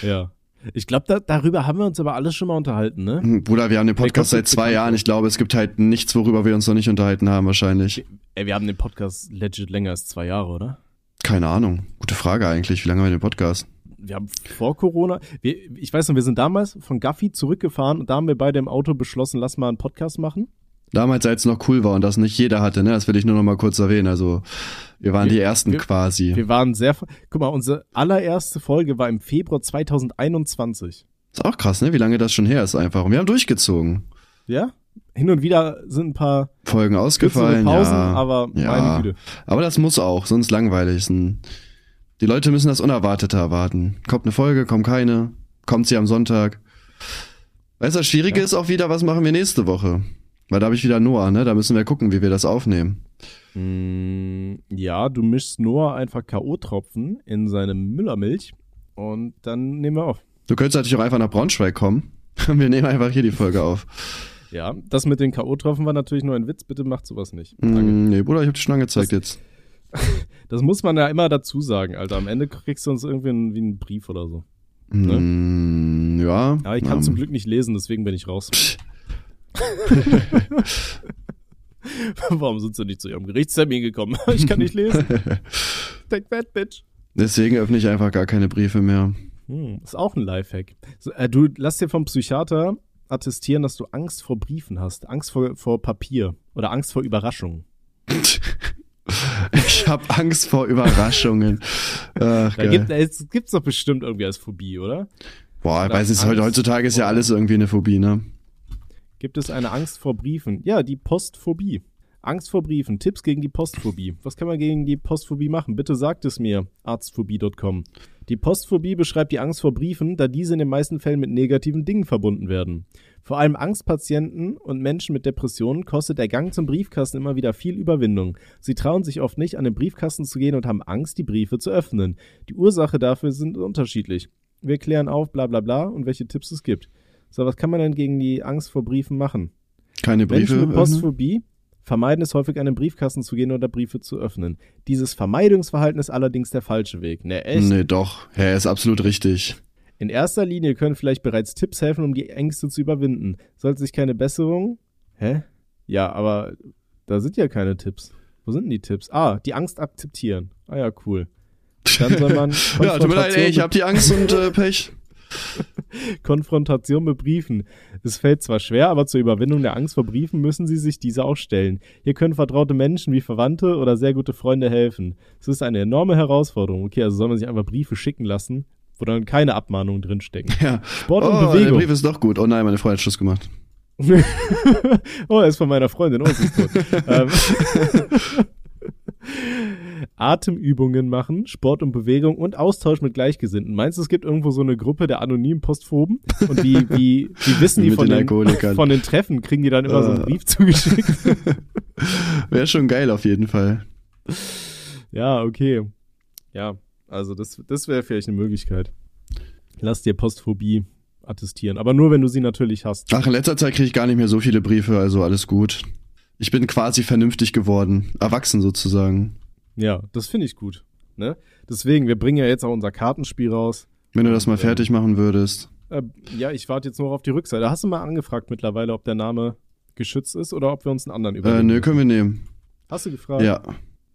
Ja. Ich glaube, da, darüber haben wir uns aber alles schon mal unterhalten, ne? Hm, Bruder, wir haben den Podcast seit zwei Jahren. Ich glaube, es gibt halt nichts, worüber wir uns noch nicht unterhalten haben, wahrscheinlich. Ey, wir haben den Podcast legit länger als zwei Jahre, oder? Keine Ahnung. Gute Frage eigentlich. Wie lange haben wir den Podcast? Wir haben vor Corona, wir, ich weiß noch, wir sind damals von Gaffi zurückgefahren und da haben wir beide im Auto beschlossen, lass mal einen Podcast machen. Damals, als es noch cool war und das nicht jeder hatte, ne? Das will ich nur noch mal kurz erwähnen. Also, wir waren Wir- die ersten wir- quasi. Wir waren sehr, guck mal, unsere allererste Folge war im Februar 2021. ist auch krass, ne? Wie lange das schon her ist einfach. Und wir haben durchgezogen. Ja? Hin und wieder sind ein paar Folgen ausgefallen, Pausen, ja. aber Ja. meine Güte. Aber das muss auch, sonst langweilig. Die Leute müssen das Unerwartete erwarten. Kommt eine Folge, kommt keine, kommt sie am Sonntag. Weißt du, das Schwierige Ja. ist auch wieder, was machen wir nächste Woche? Weil da habe ich wieder Noah, ne? Da müssen wir gucken, wie wir das aufnehmen. Mm, ja, du mischst Noah einfach K.O.-Tropfen in seine Müllermilch und dann nehmen wir auf. Du könntest natürlich auch einfach nach Braunschweig kommen. (laughs) Wir nehmen einfach hier die Folge auf. Ja, das mit den K.O.-Tropfen war natürlich nur ein Witz, bitte macht sowas nicht. Danke. Mm, nee, Bruder, ich hab dich schon angezeigt jetzt. (laughs) Das muss man ja immer dazu sagen, Alter. Am Ende kriegst du uns irgendwie einen, wie einen Brief oder so. Mm, ja. Aber ich kann ähm, zum Glück nicht lesen, deswegen bin ich raus. (laughs) Warum sind sie nicht zu ihrem Gerichtstermin gekommen? (laughs) ich kann nicht lesen. (laughs) Take that, bitch. Deswegen öffne ich einfach gar keine Briefe mehr. Hm, ist auch ein Lifehack. So, äh, du lass dir vom Psychiater attestieren, dass du Angst vor Briefen hast, Angst vor, vor Papier oder Angst vor Überraschungen. ich habe Angst vor Überraschungen. Ach, da gibt es gibt's doch bestimmt irgendwie als Phobie, oder? Boah, ich weiß es heutzutage ist ja alles irgendwie eine Phobie, ne? Gibt es eine Angst vor Briefen? Ja, die Postphobie. Angst vor Briefen, Tipps gegen die Postphobie. Was kann man gegen die Postphobie machen? Bitte sagt es mir. Arztphobie.com. Die Postphobie beschreibt die Angst vor Briefen, da diese in den meisten Fällen mit negativen Dingen verbunden werden. Vor allem Angstpatienten und Menschen mit Depressionen kostet der Gang zum Briefkasten immer wieder viel Überwindung. Sie trauen sich oft nicht, an den Briefkasten zu gehen und haben Angst, die Briefe zu öffnen. Die Ursache dafür sind unterschiedlich. Wir klären auf, bla bla bla und welche Tipps es gibt. So, was kann man denn gegen die Angst vor Briefen machen? Keine Briefe. Menschen mit Postphobie vermeiden es häufig, an den Briefkasten zu gehen oder Briefe zu öffnen. Dieses Vermeidungsverhalten ist allerdings der falsche Weg. Ne, echt? Nee, doch. Er ist absolut richtig. In erster Linie können vielleicht bereits Tipps helfen, um die Ängste zu überwinden. Sollte sich keine Besserung. Hä? Ja, aber da sind ja keine Tipps. Wo sind denn die Tipps? Ah, die Angst akzeptieren. Ah ja, cool. Dann soll man. (laughs) ja, tut mir leid, ey, ich hab die Angst und äh, Pech. Konfrontation mit Briefen. Es fällt zwar schwer, aber zur Überwindung der Angst vor Briefen müssen Sie sich diese auch stellen. Hier können vertraute Menschen wie Verwandte oder sehr gute Freunde helfen. Es ist eine enorme Herausforderung. Okay, also soll man sich einfach Briefe schicken lassen, wo dann keine Abmahnungen drinstecken. Ja. Sport oh, und Bewegung. Der Brief ist doch gut. Oh nein, meine Frau hat Schluss gemacht. (laughs) oh, er ist von meiner Freundin. Oh, ist tot. (laughs) ähm, Atemübungen machen, Sport und Bewegung und Austausch mit Gleichgesinnten. Meinst du, es gibt irgendwo so eine Gruppe der anonymen Postphoben? Und wie, wie, (laughs) wie wissen die von den, den von den Treffen? Kriegen die dann immer uh. so einen äh. Brief zugeschickt? (laughs) Wäre schon geil auf jeden Fall. Ja, okay. Ja, also das, das wäre vielleicht eine Möglichkeit. Lass dir Postphobie attestieren. Aber nur, wenn du sie natürlich hast. Ach, in letzter Zeit kriege ich gar nicht mehr so viele Briefe, also alles gut. Ich bin quasi vernünftig geworden. Erwachsen sozusagen. Ja, das finde ich gut. Ne? Deswegen, wir bringen ja jetzt auch unser Kartenspiel raus. Wenn du das mal fertig machen würdest. Äh, ja, ich warte jetzt nur auf die Rückseite. Hast du mal angefragt mittlerweile, ob der Name geschützt ist oder ob wir uns einen anderen überlegen? Äh, nö, können wir nehmen. Hast du gefragt? Ja.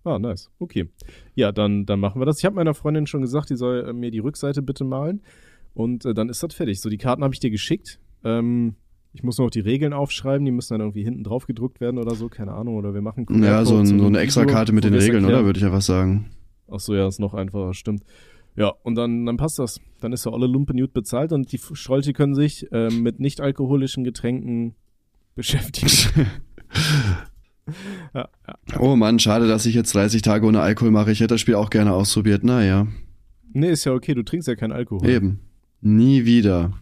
Ah, nice. Okay. Ja, dann, dann machen wir das. Ich habe meiner Freundin schon gesagt, die soll äh, mir die Rückseite bitte malen. Und äh, dann ist das fertig. So, die Karten habe ich dir geschickt. Ähm, ich muss noch die Regeln aufschreiben, die müssen dann irgendwie hinten drauf gedruckt werden oder so, keine Ahnung, oder wir machen Ja, so, ein, so eine extra Karte mit den Regeln, oder? Würde ich einfach sagen. Ach so, ja, ist noch einfacher, stimmt. Ja, und dann, dann passt das. Dann ist ja alle Lumpenjut bezahlt und die Scholti können sich ähm, mit nicht alkoholischen Getränken (laughs) beschäftigen. (laughs) ja, ja. Oh Mann, schade, dass ich jetzt 30 Tage ohne Alkohol mache. Ich hätte das Spiel auch gerne ausprobiert. Naja. Nee, ist ja okay, du trinkst ja keinen Alkohol. Eben. Nie wieder.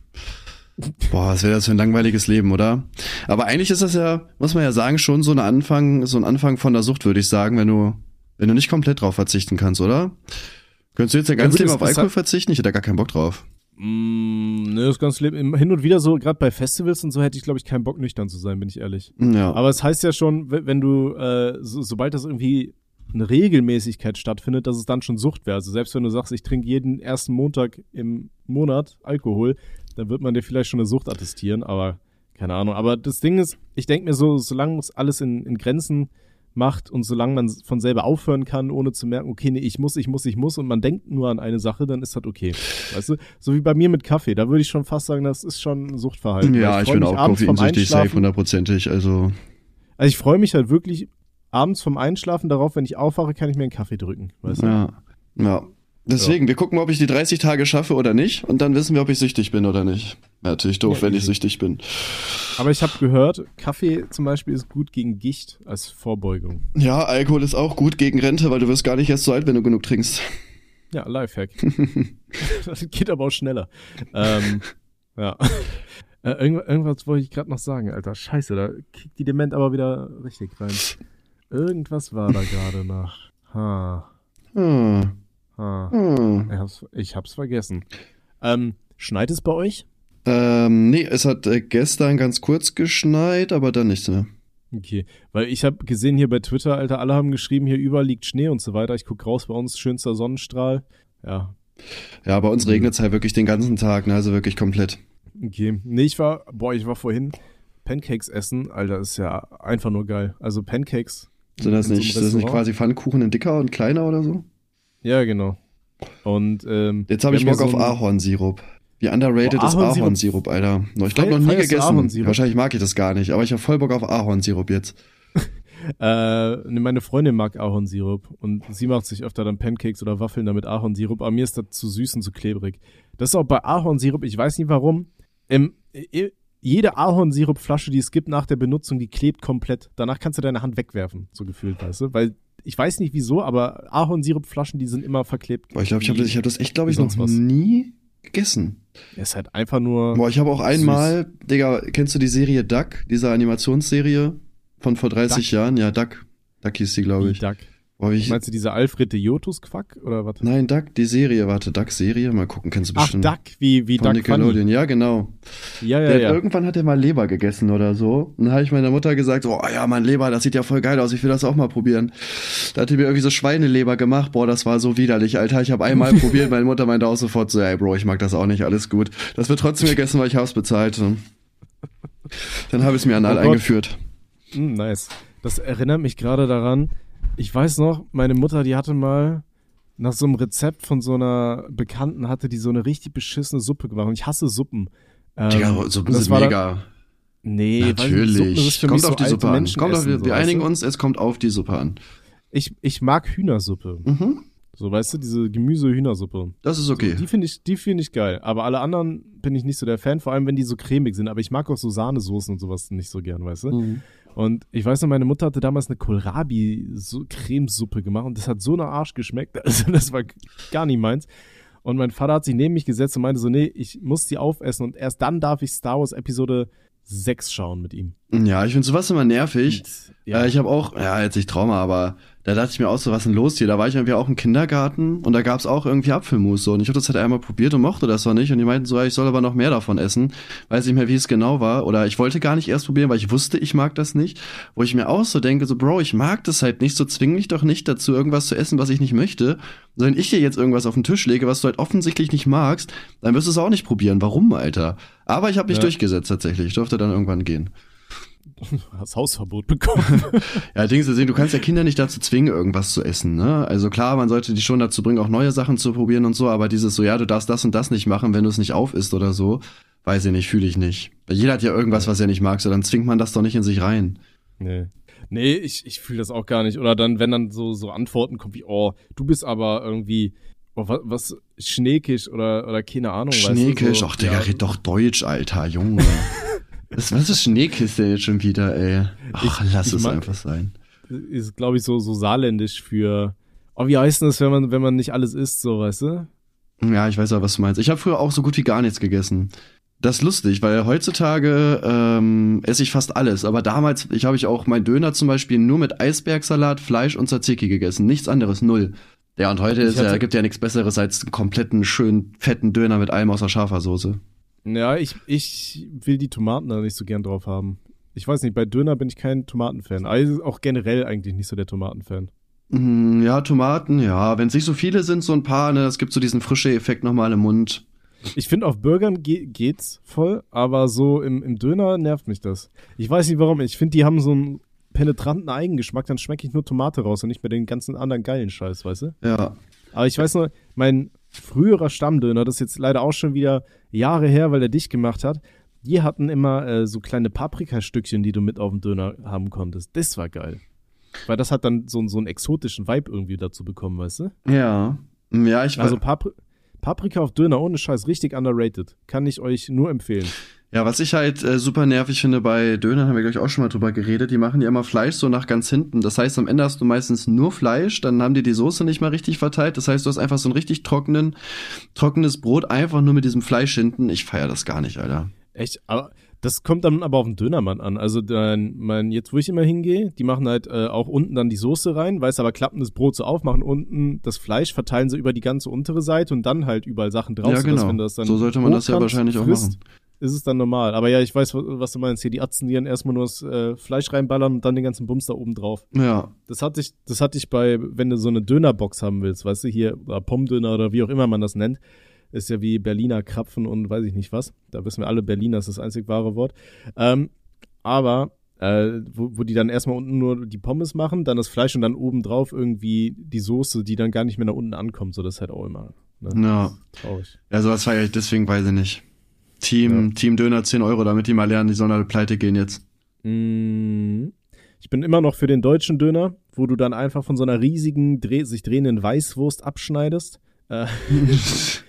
Boah, was wäre das für ein langweiliges Leben, oder? Aber eigentlich ist das ja, muss man ja sagen, schon so ein Anfang, so ein Anfang von der Sucht, würde ich sagen, wenn du, wenn du nicht komplett drauf verzichten kannst, oder? Könntest du jetzt dein ganzes ja, Leben auf Alkohol verzichten? Ich hätte da gar keinen Bock drauf. Mm, ne, das ganze Leben hin und wieder so, gerade bei Festivals und so hätte ich, glaube ich, keinen Bock nüchtern zu sein, bin ich ehrlich. Ja. Aber es heißt ja schon, wenn du, äh, so, sobald das irgendwie eine Regelmäßigkeit stattfindet, dass es dann schon Sucht wäre. Also selbst wenn du sagst, ich trinke jeden ersten Montag im Monat Alkohol, dann wird man dir vielleicht schon eine Sucht attestieren, aber keine Ahnung. Aber das Ding ist, ich denke mir so, solange es alles in, in Grenzen macht und solange man von selber aufhören kann, ohne zu merken, okay, nee, ich muss, ich muss, ich muss und man denkt nur an eine Sache, dann ist das okay. Weißt du? So wie bei mir mit Kaffee, da würde ich schon fast sagen, das ist schon ein Suchtverhalten. Ja, ich, ich bin auch koffeinsüchtig, safe hundertprozentig, also. Also ich freue mich halt wirklich abends vom Einschlafen darauf, wenn ich aufwache, kann ich mir einen Kaffee drücken. Weißt du? Ja. Ja. Deswegen, ja. wir gucken, ob ich die 30 Tage schaffe oder nicht und dann wissen wir, ob ich süchtig bin oder nicht. Ja, natürlich doof, ja, wenn ich süchtig bin. Aber ich habe gehört, Kaffee zum Beispiel ist gut gegen Gicht als Vorbeugung. Ja, Alkohol ist auch gut gegen Rente, weil du wirst gar nicht erst so alt, wenn du genug trinkst. Ja, Lifehack. (laughs) das geht aber auch schneller. ähm, ja. (laughs) Äh, irgendwas, irgendwas wollte ich gerade noch sagen, Alter. Scheiße, da kickt die Dement aber wieder richtig rein. Irgendwas war da gerade noch. Ha. Hm. Ha. Hm. Ich, hab's, ich hab's vergessen. Ähm, schneit es bei euch? Ähm, nee, es hat äh, gestern ganz kurz geschneit, aber dann nichts mehr. Okay, weil ich habe gesehen hier bei Twitter, Alter, alle haben geschrieben, hier überall liegt Schnee und so weiter. Ich guck raus, bei uns schönster Sonnenstrahl. Ja. Ja, bei uns regnet es halt wirklich den ganzen Tag, ne? also wirklich komplett. Okay, nee, ich war, boah, ich war vorhin Pancakes essen, Alter, ist ja einfach nur geil. Also Pancakes sind das, nicht, so das nicht quasi Pfannkuchen in dicker und kleiner oder so? Ja, genau. Und ähm, Jetzt habe ich Bock auf so ein- Ahornsirup. Wie underrated Oh, ist Ahornsirup. Alter. Ich glaube noch nie gegessen. Wahrscheinlich mag ich das gar nicht, aber ich habe voll Bock auf Ahornsirup jetzt. (laughs) Äh, ne, meine Freundin mag Ahornsirup und sie macht sich öfter dann Pancakes oder Waffeln damit Ahornsirup, aber mir ist das zu süß und zu klebrig. Das ist auch bei Ahornsirup, ich weiß nicht warum. Ähm, äh, jede Ahornsirupflasche, die es gibt nach der Benutzung, die klebt komplett. Danach kannst du deine Hand wegwerfen, so gefühlt, weißt du? Weil ich weiß nicht wieso, aber Ahornsirupflaschen, die sind immer verklebt. Boah, ich glaube, ich habe das, ich hab das echt, glaube ich, noch was. nie gegessen. Es ist halt einfach nur. Boah, ich habe auch einmal, Digga, kennst du die Serie Duck, diese Animationsserie von vor 30 Duck? Jahren? Ja, Duck. Duck hieß die, glaube ich. Duck. Boah, ich Meinst du diese Alfred de Jotus-Quack oder was? Nein, Duck, die Serie, warte, Duck-Serie, mal gucken, kennst du Ach, bestimmt. Duck, wie, wie Von Duck Funny. Nickelodeon, ja, genau. Ja, ja, Der, ja. Irgendwann hat er mal Leber gegessen oder so. Und dann habe ich meiner Mutter gesagt, oh ja, mein Leber, das sieht ja voll geil aus, ich will das auch mal probieren. Da hat die mir irgendwie so Schweineleber gemacht, boah, das war so widerlich, Alter. Ich habe einmal (laughs) probiert, meine Mutter meinte auch sofort so, ey Bro, ich mag das auch nicht, alles gut. Das wird trotzdem gegessen, weil ich hab's bezahlt. Dann habe ich es mir anal Oh eingeführt. Mm, nice. Das erinnert mich gerade daran. Ich weiß noch, meine Mutter, die hatte mal nach so einem Rezept von so einer Bekannten, hatte die so eine richtig beschissene Suppe gemacht. Und ich hasse Suppen. Ähm, Digga, Suppen sind war dann- mega. Nee, Natürlich. Kommt auf so die Suppe an. Kommt auf, essen, wir so, wir weißt einigen uns, es kommt auf die Suppe an. Ich, ich mag Hühnersuppe. Mhm. So, weißt du, diese Gemüse-Hühnersuppe. Das ist okay. Die finde ich, die finde ich geil. Aber alle anderen bin ich nicht so der Fan, vor allem wenn die so cremig sind. Aber ich mag auch so Sahnesoßen und sowas nicht so gern, weißt du? Mhm. Und ich weiß noch, meine Mutter hatte damals eine Kohlrabi-Cremesuppe gemacht und das hat so nach Arsch geschmeckt. (laughs) Also das war gar nicht meins. Und mein Vater hat sich neben mich gesetzt und meinte so, nee, ich muss die aufessen und erst dann darf ich Star Wars Episode 6 schauen mit ihm. Ja, ich finde sowas immer nervig. Und, Ja, ich habe auch, ja, jetzt nicht Trauma, aber da dachte ich mir auch so, was ist denn los hier? Da war ich irgendwie auch im Kindergarten und da gab's auch irgendwie Apfelmus so. Und ich habe das halt einmal probiert und mochte das noch nicht. Und die meinten so, ich soll aber noch mehr davon essen. Weiß nicht mehr, wie es genau war. Oder ich wollte gar nicht erst probieren, weil ich wusste, ich mag das nicht. Wo ich mir auch so denke, so, Bro, ich mag das halt nicht, so zwing mich doch nicht dazu, irgendwas zu essen, was ich nicht möchte. Und wenn ich dir jetzt irgendwas auf den Tisch lege, was du halt offensichtlich nicht magst, dann wirst du es auch nicht probieren. Warum, Alter? Aber ich habe mich Ja. durchgesetzt tatsächlich. Ich durfte dann irgendwann gehen. (laughs) das Hausverbot bekommen. (laughs) Ja, Dings, deswegen, du kannst ja Kinder nicht dazu zwingen, irgendwas zu essen, ne? Also klar, man sollte die schon dazu bringen, auch neue Sachen zu probieren und so, aber dieses so, ja, du darfst das und das nicht machen, wenn du es nicht aufisst oder so, weiß ich nicht, fühle ich nicht. Jeder hat ja irgendwas, was er nicht mag, so dann zwingt man das doch nicht in sich rein. nee. Nee, ich, ich fühle das auch gar nicht. Oder dann, wenn dann so, so Antworten kommen wie, oh, du bist aber irgendwie, oh, was, was schneekisch oder, oder keine Ahnung. weißt du, Schneekisch, so, ach Digga, ja. red doch Deutsch, Alter, Junge. (laughs) was, was ist Schneekiss denn jetzt schon wieder, ey? Ach, Ich- lass ich es mag- einfach sein. ist, glaube ich, so, so saarländisch für, oh, wie heißt denn das, wenn man, wenn man nicht alles isst, so, weißt du? Ja, ich weiß ja, was du meinst. Ich habe früher auch so gut wie gar nichts gegessen. Das ist lustig, weil heutzutage ähm, esse ich fast alles. Aber damals, ich habe ich auch mein Döner zum Beispiel nur mit Eisbergsalat, Fleisch und Tzatziki gegessen. Nichts anderes, null. Ja, und heute ist ja, gibt ja nichts Besseres als einen kompletten, schönen, fetten Döner mit allem außer scharfer Soße. Ja, ich, ich will die Tomaten da nicht so gern drauf haben. Ich weiß nicht, bei Döner bin ich kein Tomatenfan. Also auch generell eigentlich nicht so der Tomatenfan. Mm, Ja, Tomaten, ja. Wenn es nicht so viele sind, so ein paar, ne, es gibt so diesen frische Effekt nochmal im Mund. Ich finde, auf Burgern ge geht's voll, aber so im, im Döner nervt mich das. Ich weiß nicht warum. Ich finde, die haben so einen penetranten Eigengeschmack, dann schmecke ich nur Tomate raus und nicht mehr den ganzen anderen geilen Scheiß, weißt du? Ja. Aber ich weiß noch, mein früherer Stammdöner, das ist jetzt leider auch schon wieder Jahre her, weil er dich gemacht hat, die hatten immer äh, so kleine Paprikastückchen, die du mit auf dem Döner haben konntest. Das war geil. Weil das hat dann so, so einen exotischen Vibe irgendwie dazu bekommen, weißt du? Ja. Ja, ich Also weiß. Papri Paprika auf Döner ohne Scheiß, richtig underrated. Kann ich euch nur empfehlen. Ja, was ich halt äh, super nervig finde bei Dönern, haben wir gleich auch schon mal drüber geredet, die machen ja immer Fleisch so nach ganz hinten. Das heißt, am Ende hast du meistens nur Fleisch, dann haben die die Soße nicht mal richtig verteilt. Das heißt, du hast einfach so ein richtig trockenen, trockenes Brot, einfach nur mit diesem Fleisch hinten. Ich feier das gar nicht, Alter. Echt? Aber das kommt dann aber auf den Dönermann an. Also dann, mein, jetzt wo ich immer hingehe, die machen halt äh, auch unten dann die Soße rein, weißt aber klappen das Brot so auf, machen unten das Fleisch, verteilen sie über die ganze untere Seite und dann halt überall Sachen drauf. ja, sodass, genau. wenn du das dann so sollte man das ja wahrscheinlich auch frisst, machen. Ist es dann normal. Aber ja, ich weiß, was du meinst. Hier die Atzen, die dann erstmal nur das äh, Fleisch reinballern und dann den ganzen Bums da oben drauf. Ja. Das hatte ich, das hatte ich bei, wenn du so eine Dönerbox haben willst, weißt du, hier, oder Pommdöner oder wie auch immer man das nennt, ist ja wie Berliner Krapfen und weiß ich nicht was. Da wissen wir alle, Berliner ist das einzig wahre Wort. Ähm, aber, äh, wo, wo die dann erstmal unten nur die Pommes machen, dann das Fleisch und dann oben drauf irgendwie die Soße, die dann gar nicht mehr nach unten ankommt, so das ist halt auch immer Ne? Ja. Traurig. Ja, sowas feiere ich, deswegen weiß ich nicht. Team, Team Döner 10 Euro, damit die mal lernen, die sollen alle pleite gehen jetzt. Mm, Ich bin immer noch für den deutschen Döner, wo du dann einfach von so einer riesigen, dreh sich drehenden Weißwurst abschneidest. Äh, (laughs) (laughs)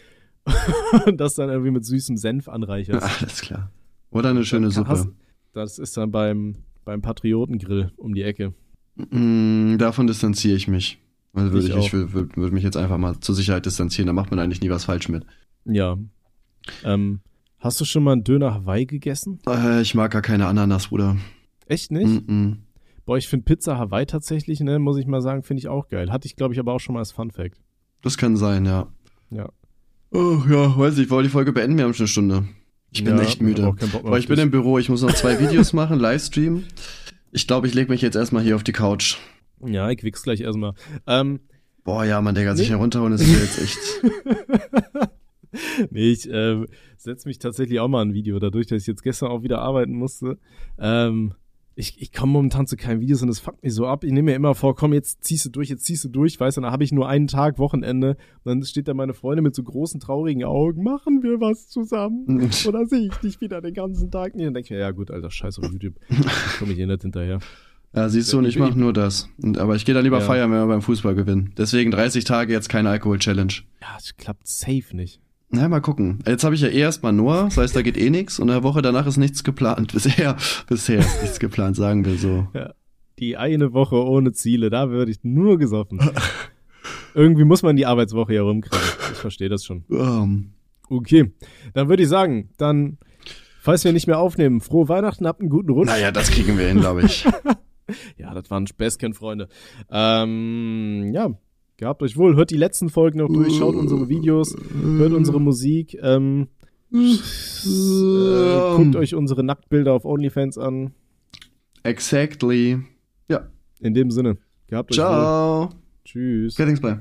und (laughs) das dann irgendwie mit süßem Senf anreicherst. Alles klar. Oder eine schöne Dann hast- Suppe. Das ist dann beim, beim Patriotengrill um die Ecke. Mm, davon distanziere ich mich. Also würde Ich ich, ich würde würd, würd mich jetzt einfach mal zur Sicherheit distanzieren, da macht man eigentlich nie was falsch mit. Ja. Ähm, hast du schon mal einen Döner Hawaii gegessen? Äh, ich mag gar keine Ananas, Bruder. Echt nicht? Mm -mm. Boah, ich finde Pizza Hawaii tatsächlich, ne, muss ich mal sagen, finde ich auch geil. Hatte ich, glaube ich, aber auch schon mal als Fun Fact. Das kann sein, ja. Ja. Oh, ja, weiß ich, wollte die Folge beenden, wir haben schon eine Stunde. Ich bin Ja, echt müde. auch keinen Bock mehr Aber auf ich bin im Büro, ich muss noch zwei (laughs) Videos machen, Livestream. Ich glaube, ich lege mich jetzt erstmal hier auf die Couch. Ja, ich wichs gleich erstmal. Ähm, Boah, ja, man, Digga, sich Nee. herunterholen ist jetzt echt. (laughs) nee, ich ähm, setze mich tatsächlich auch mal ein Video, dadurch, dass ich jetzt gestern auch wieder arbeiten musste. Ähm, ich, ich komme momentan zu keinen Videos und das fuckt mich so ab. Ich nehme mir immer vor, komm, jetzt ziehst du durch, jetzt ziehst du durch, weißt du, dann habe ich nur einen Tag Wochenende und dann steht da meine Freundin mit so großen, traurigen Augen, machen wir was zusammen? (laughs) Oder sehe ich dich wieder den ganzen Tag nicht? Dann denke ich mir, ja gut, Alter, scheiß auf YouTube. Komme ich eh nicht hinterher. Ja, siehst du, und ich mache nur das. Und, aber ich gehe da lieber Ja. feiern, wenn wir beim Fußball gewinnen. Deswegen 30 Tage jetzt keine Alkohol-Challenge. Ja, es klappt safe nicht. Na, mal gucken. Jetzt habe ich ja eh erstmal Noah, das heißt, da geht eh nichts und in der Woche danach ist nichts geplant. (laughs) Bisher, bisher ist nichts geplant, sagen wir so. Die eine Woche ohne Ziele, da würde ich nur gesoffen. Irgendwie muss man die Arbeitswoche ja rumkriegen. Ich verstehe das schon. Ähm, Okay, dann würde ich sagen, dann, falls wir nicht mehr aufnehmen, frohe Weihnachten, habt einen guten Rutsch. naja, das kriegen wir hin, glaube ich. (laughs) Ja, das waren Späßchen, Freunde. Ähm, ja, gehabt euch wohl. Hört die letzten Folgen noch durch, schaut unsere Videos, hört unsere Musik, ähm, äh, guckt euch unsere Nacktbilder auf OnlyFans an. Exactly. Ja. In dem Sinne, gehabt euch wohl. Ciao. Tschüss. Gettings bei.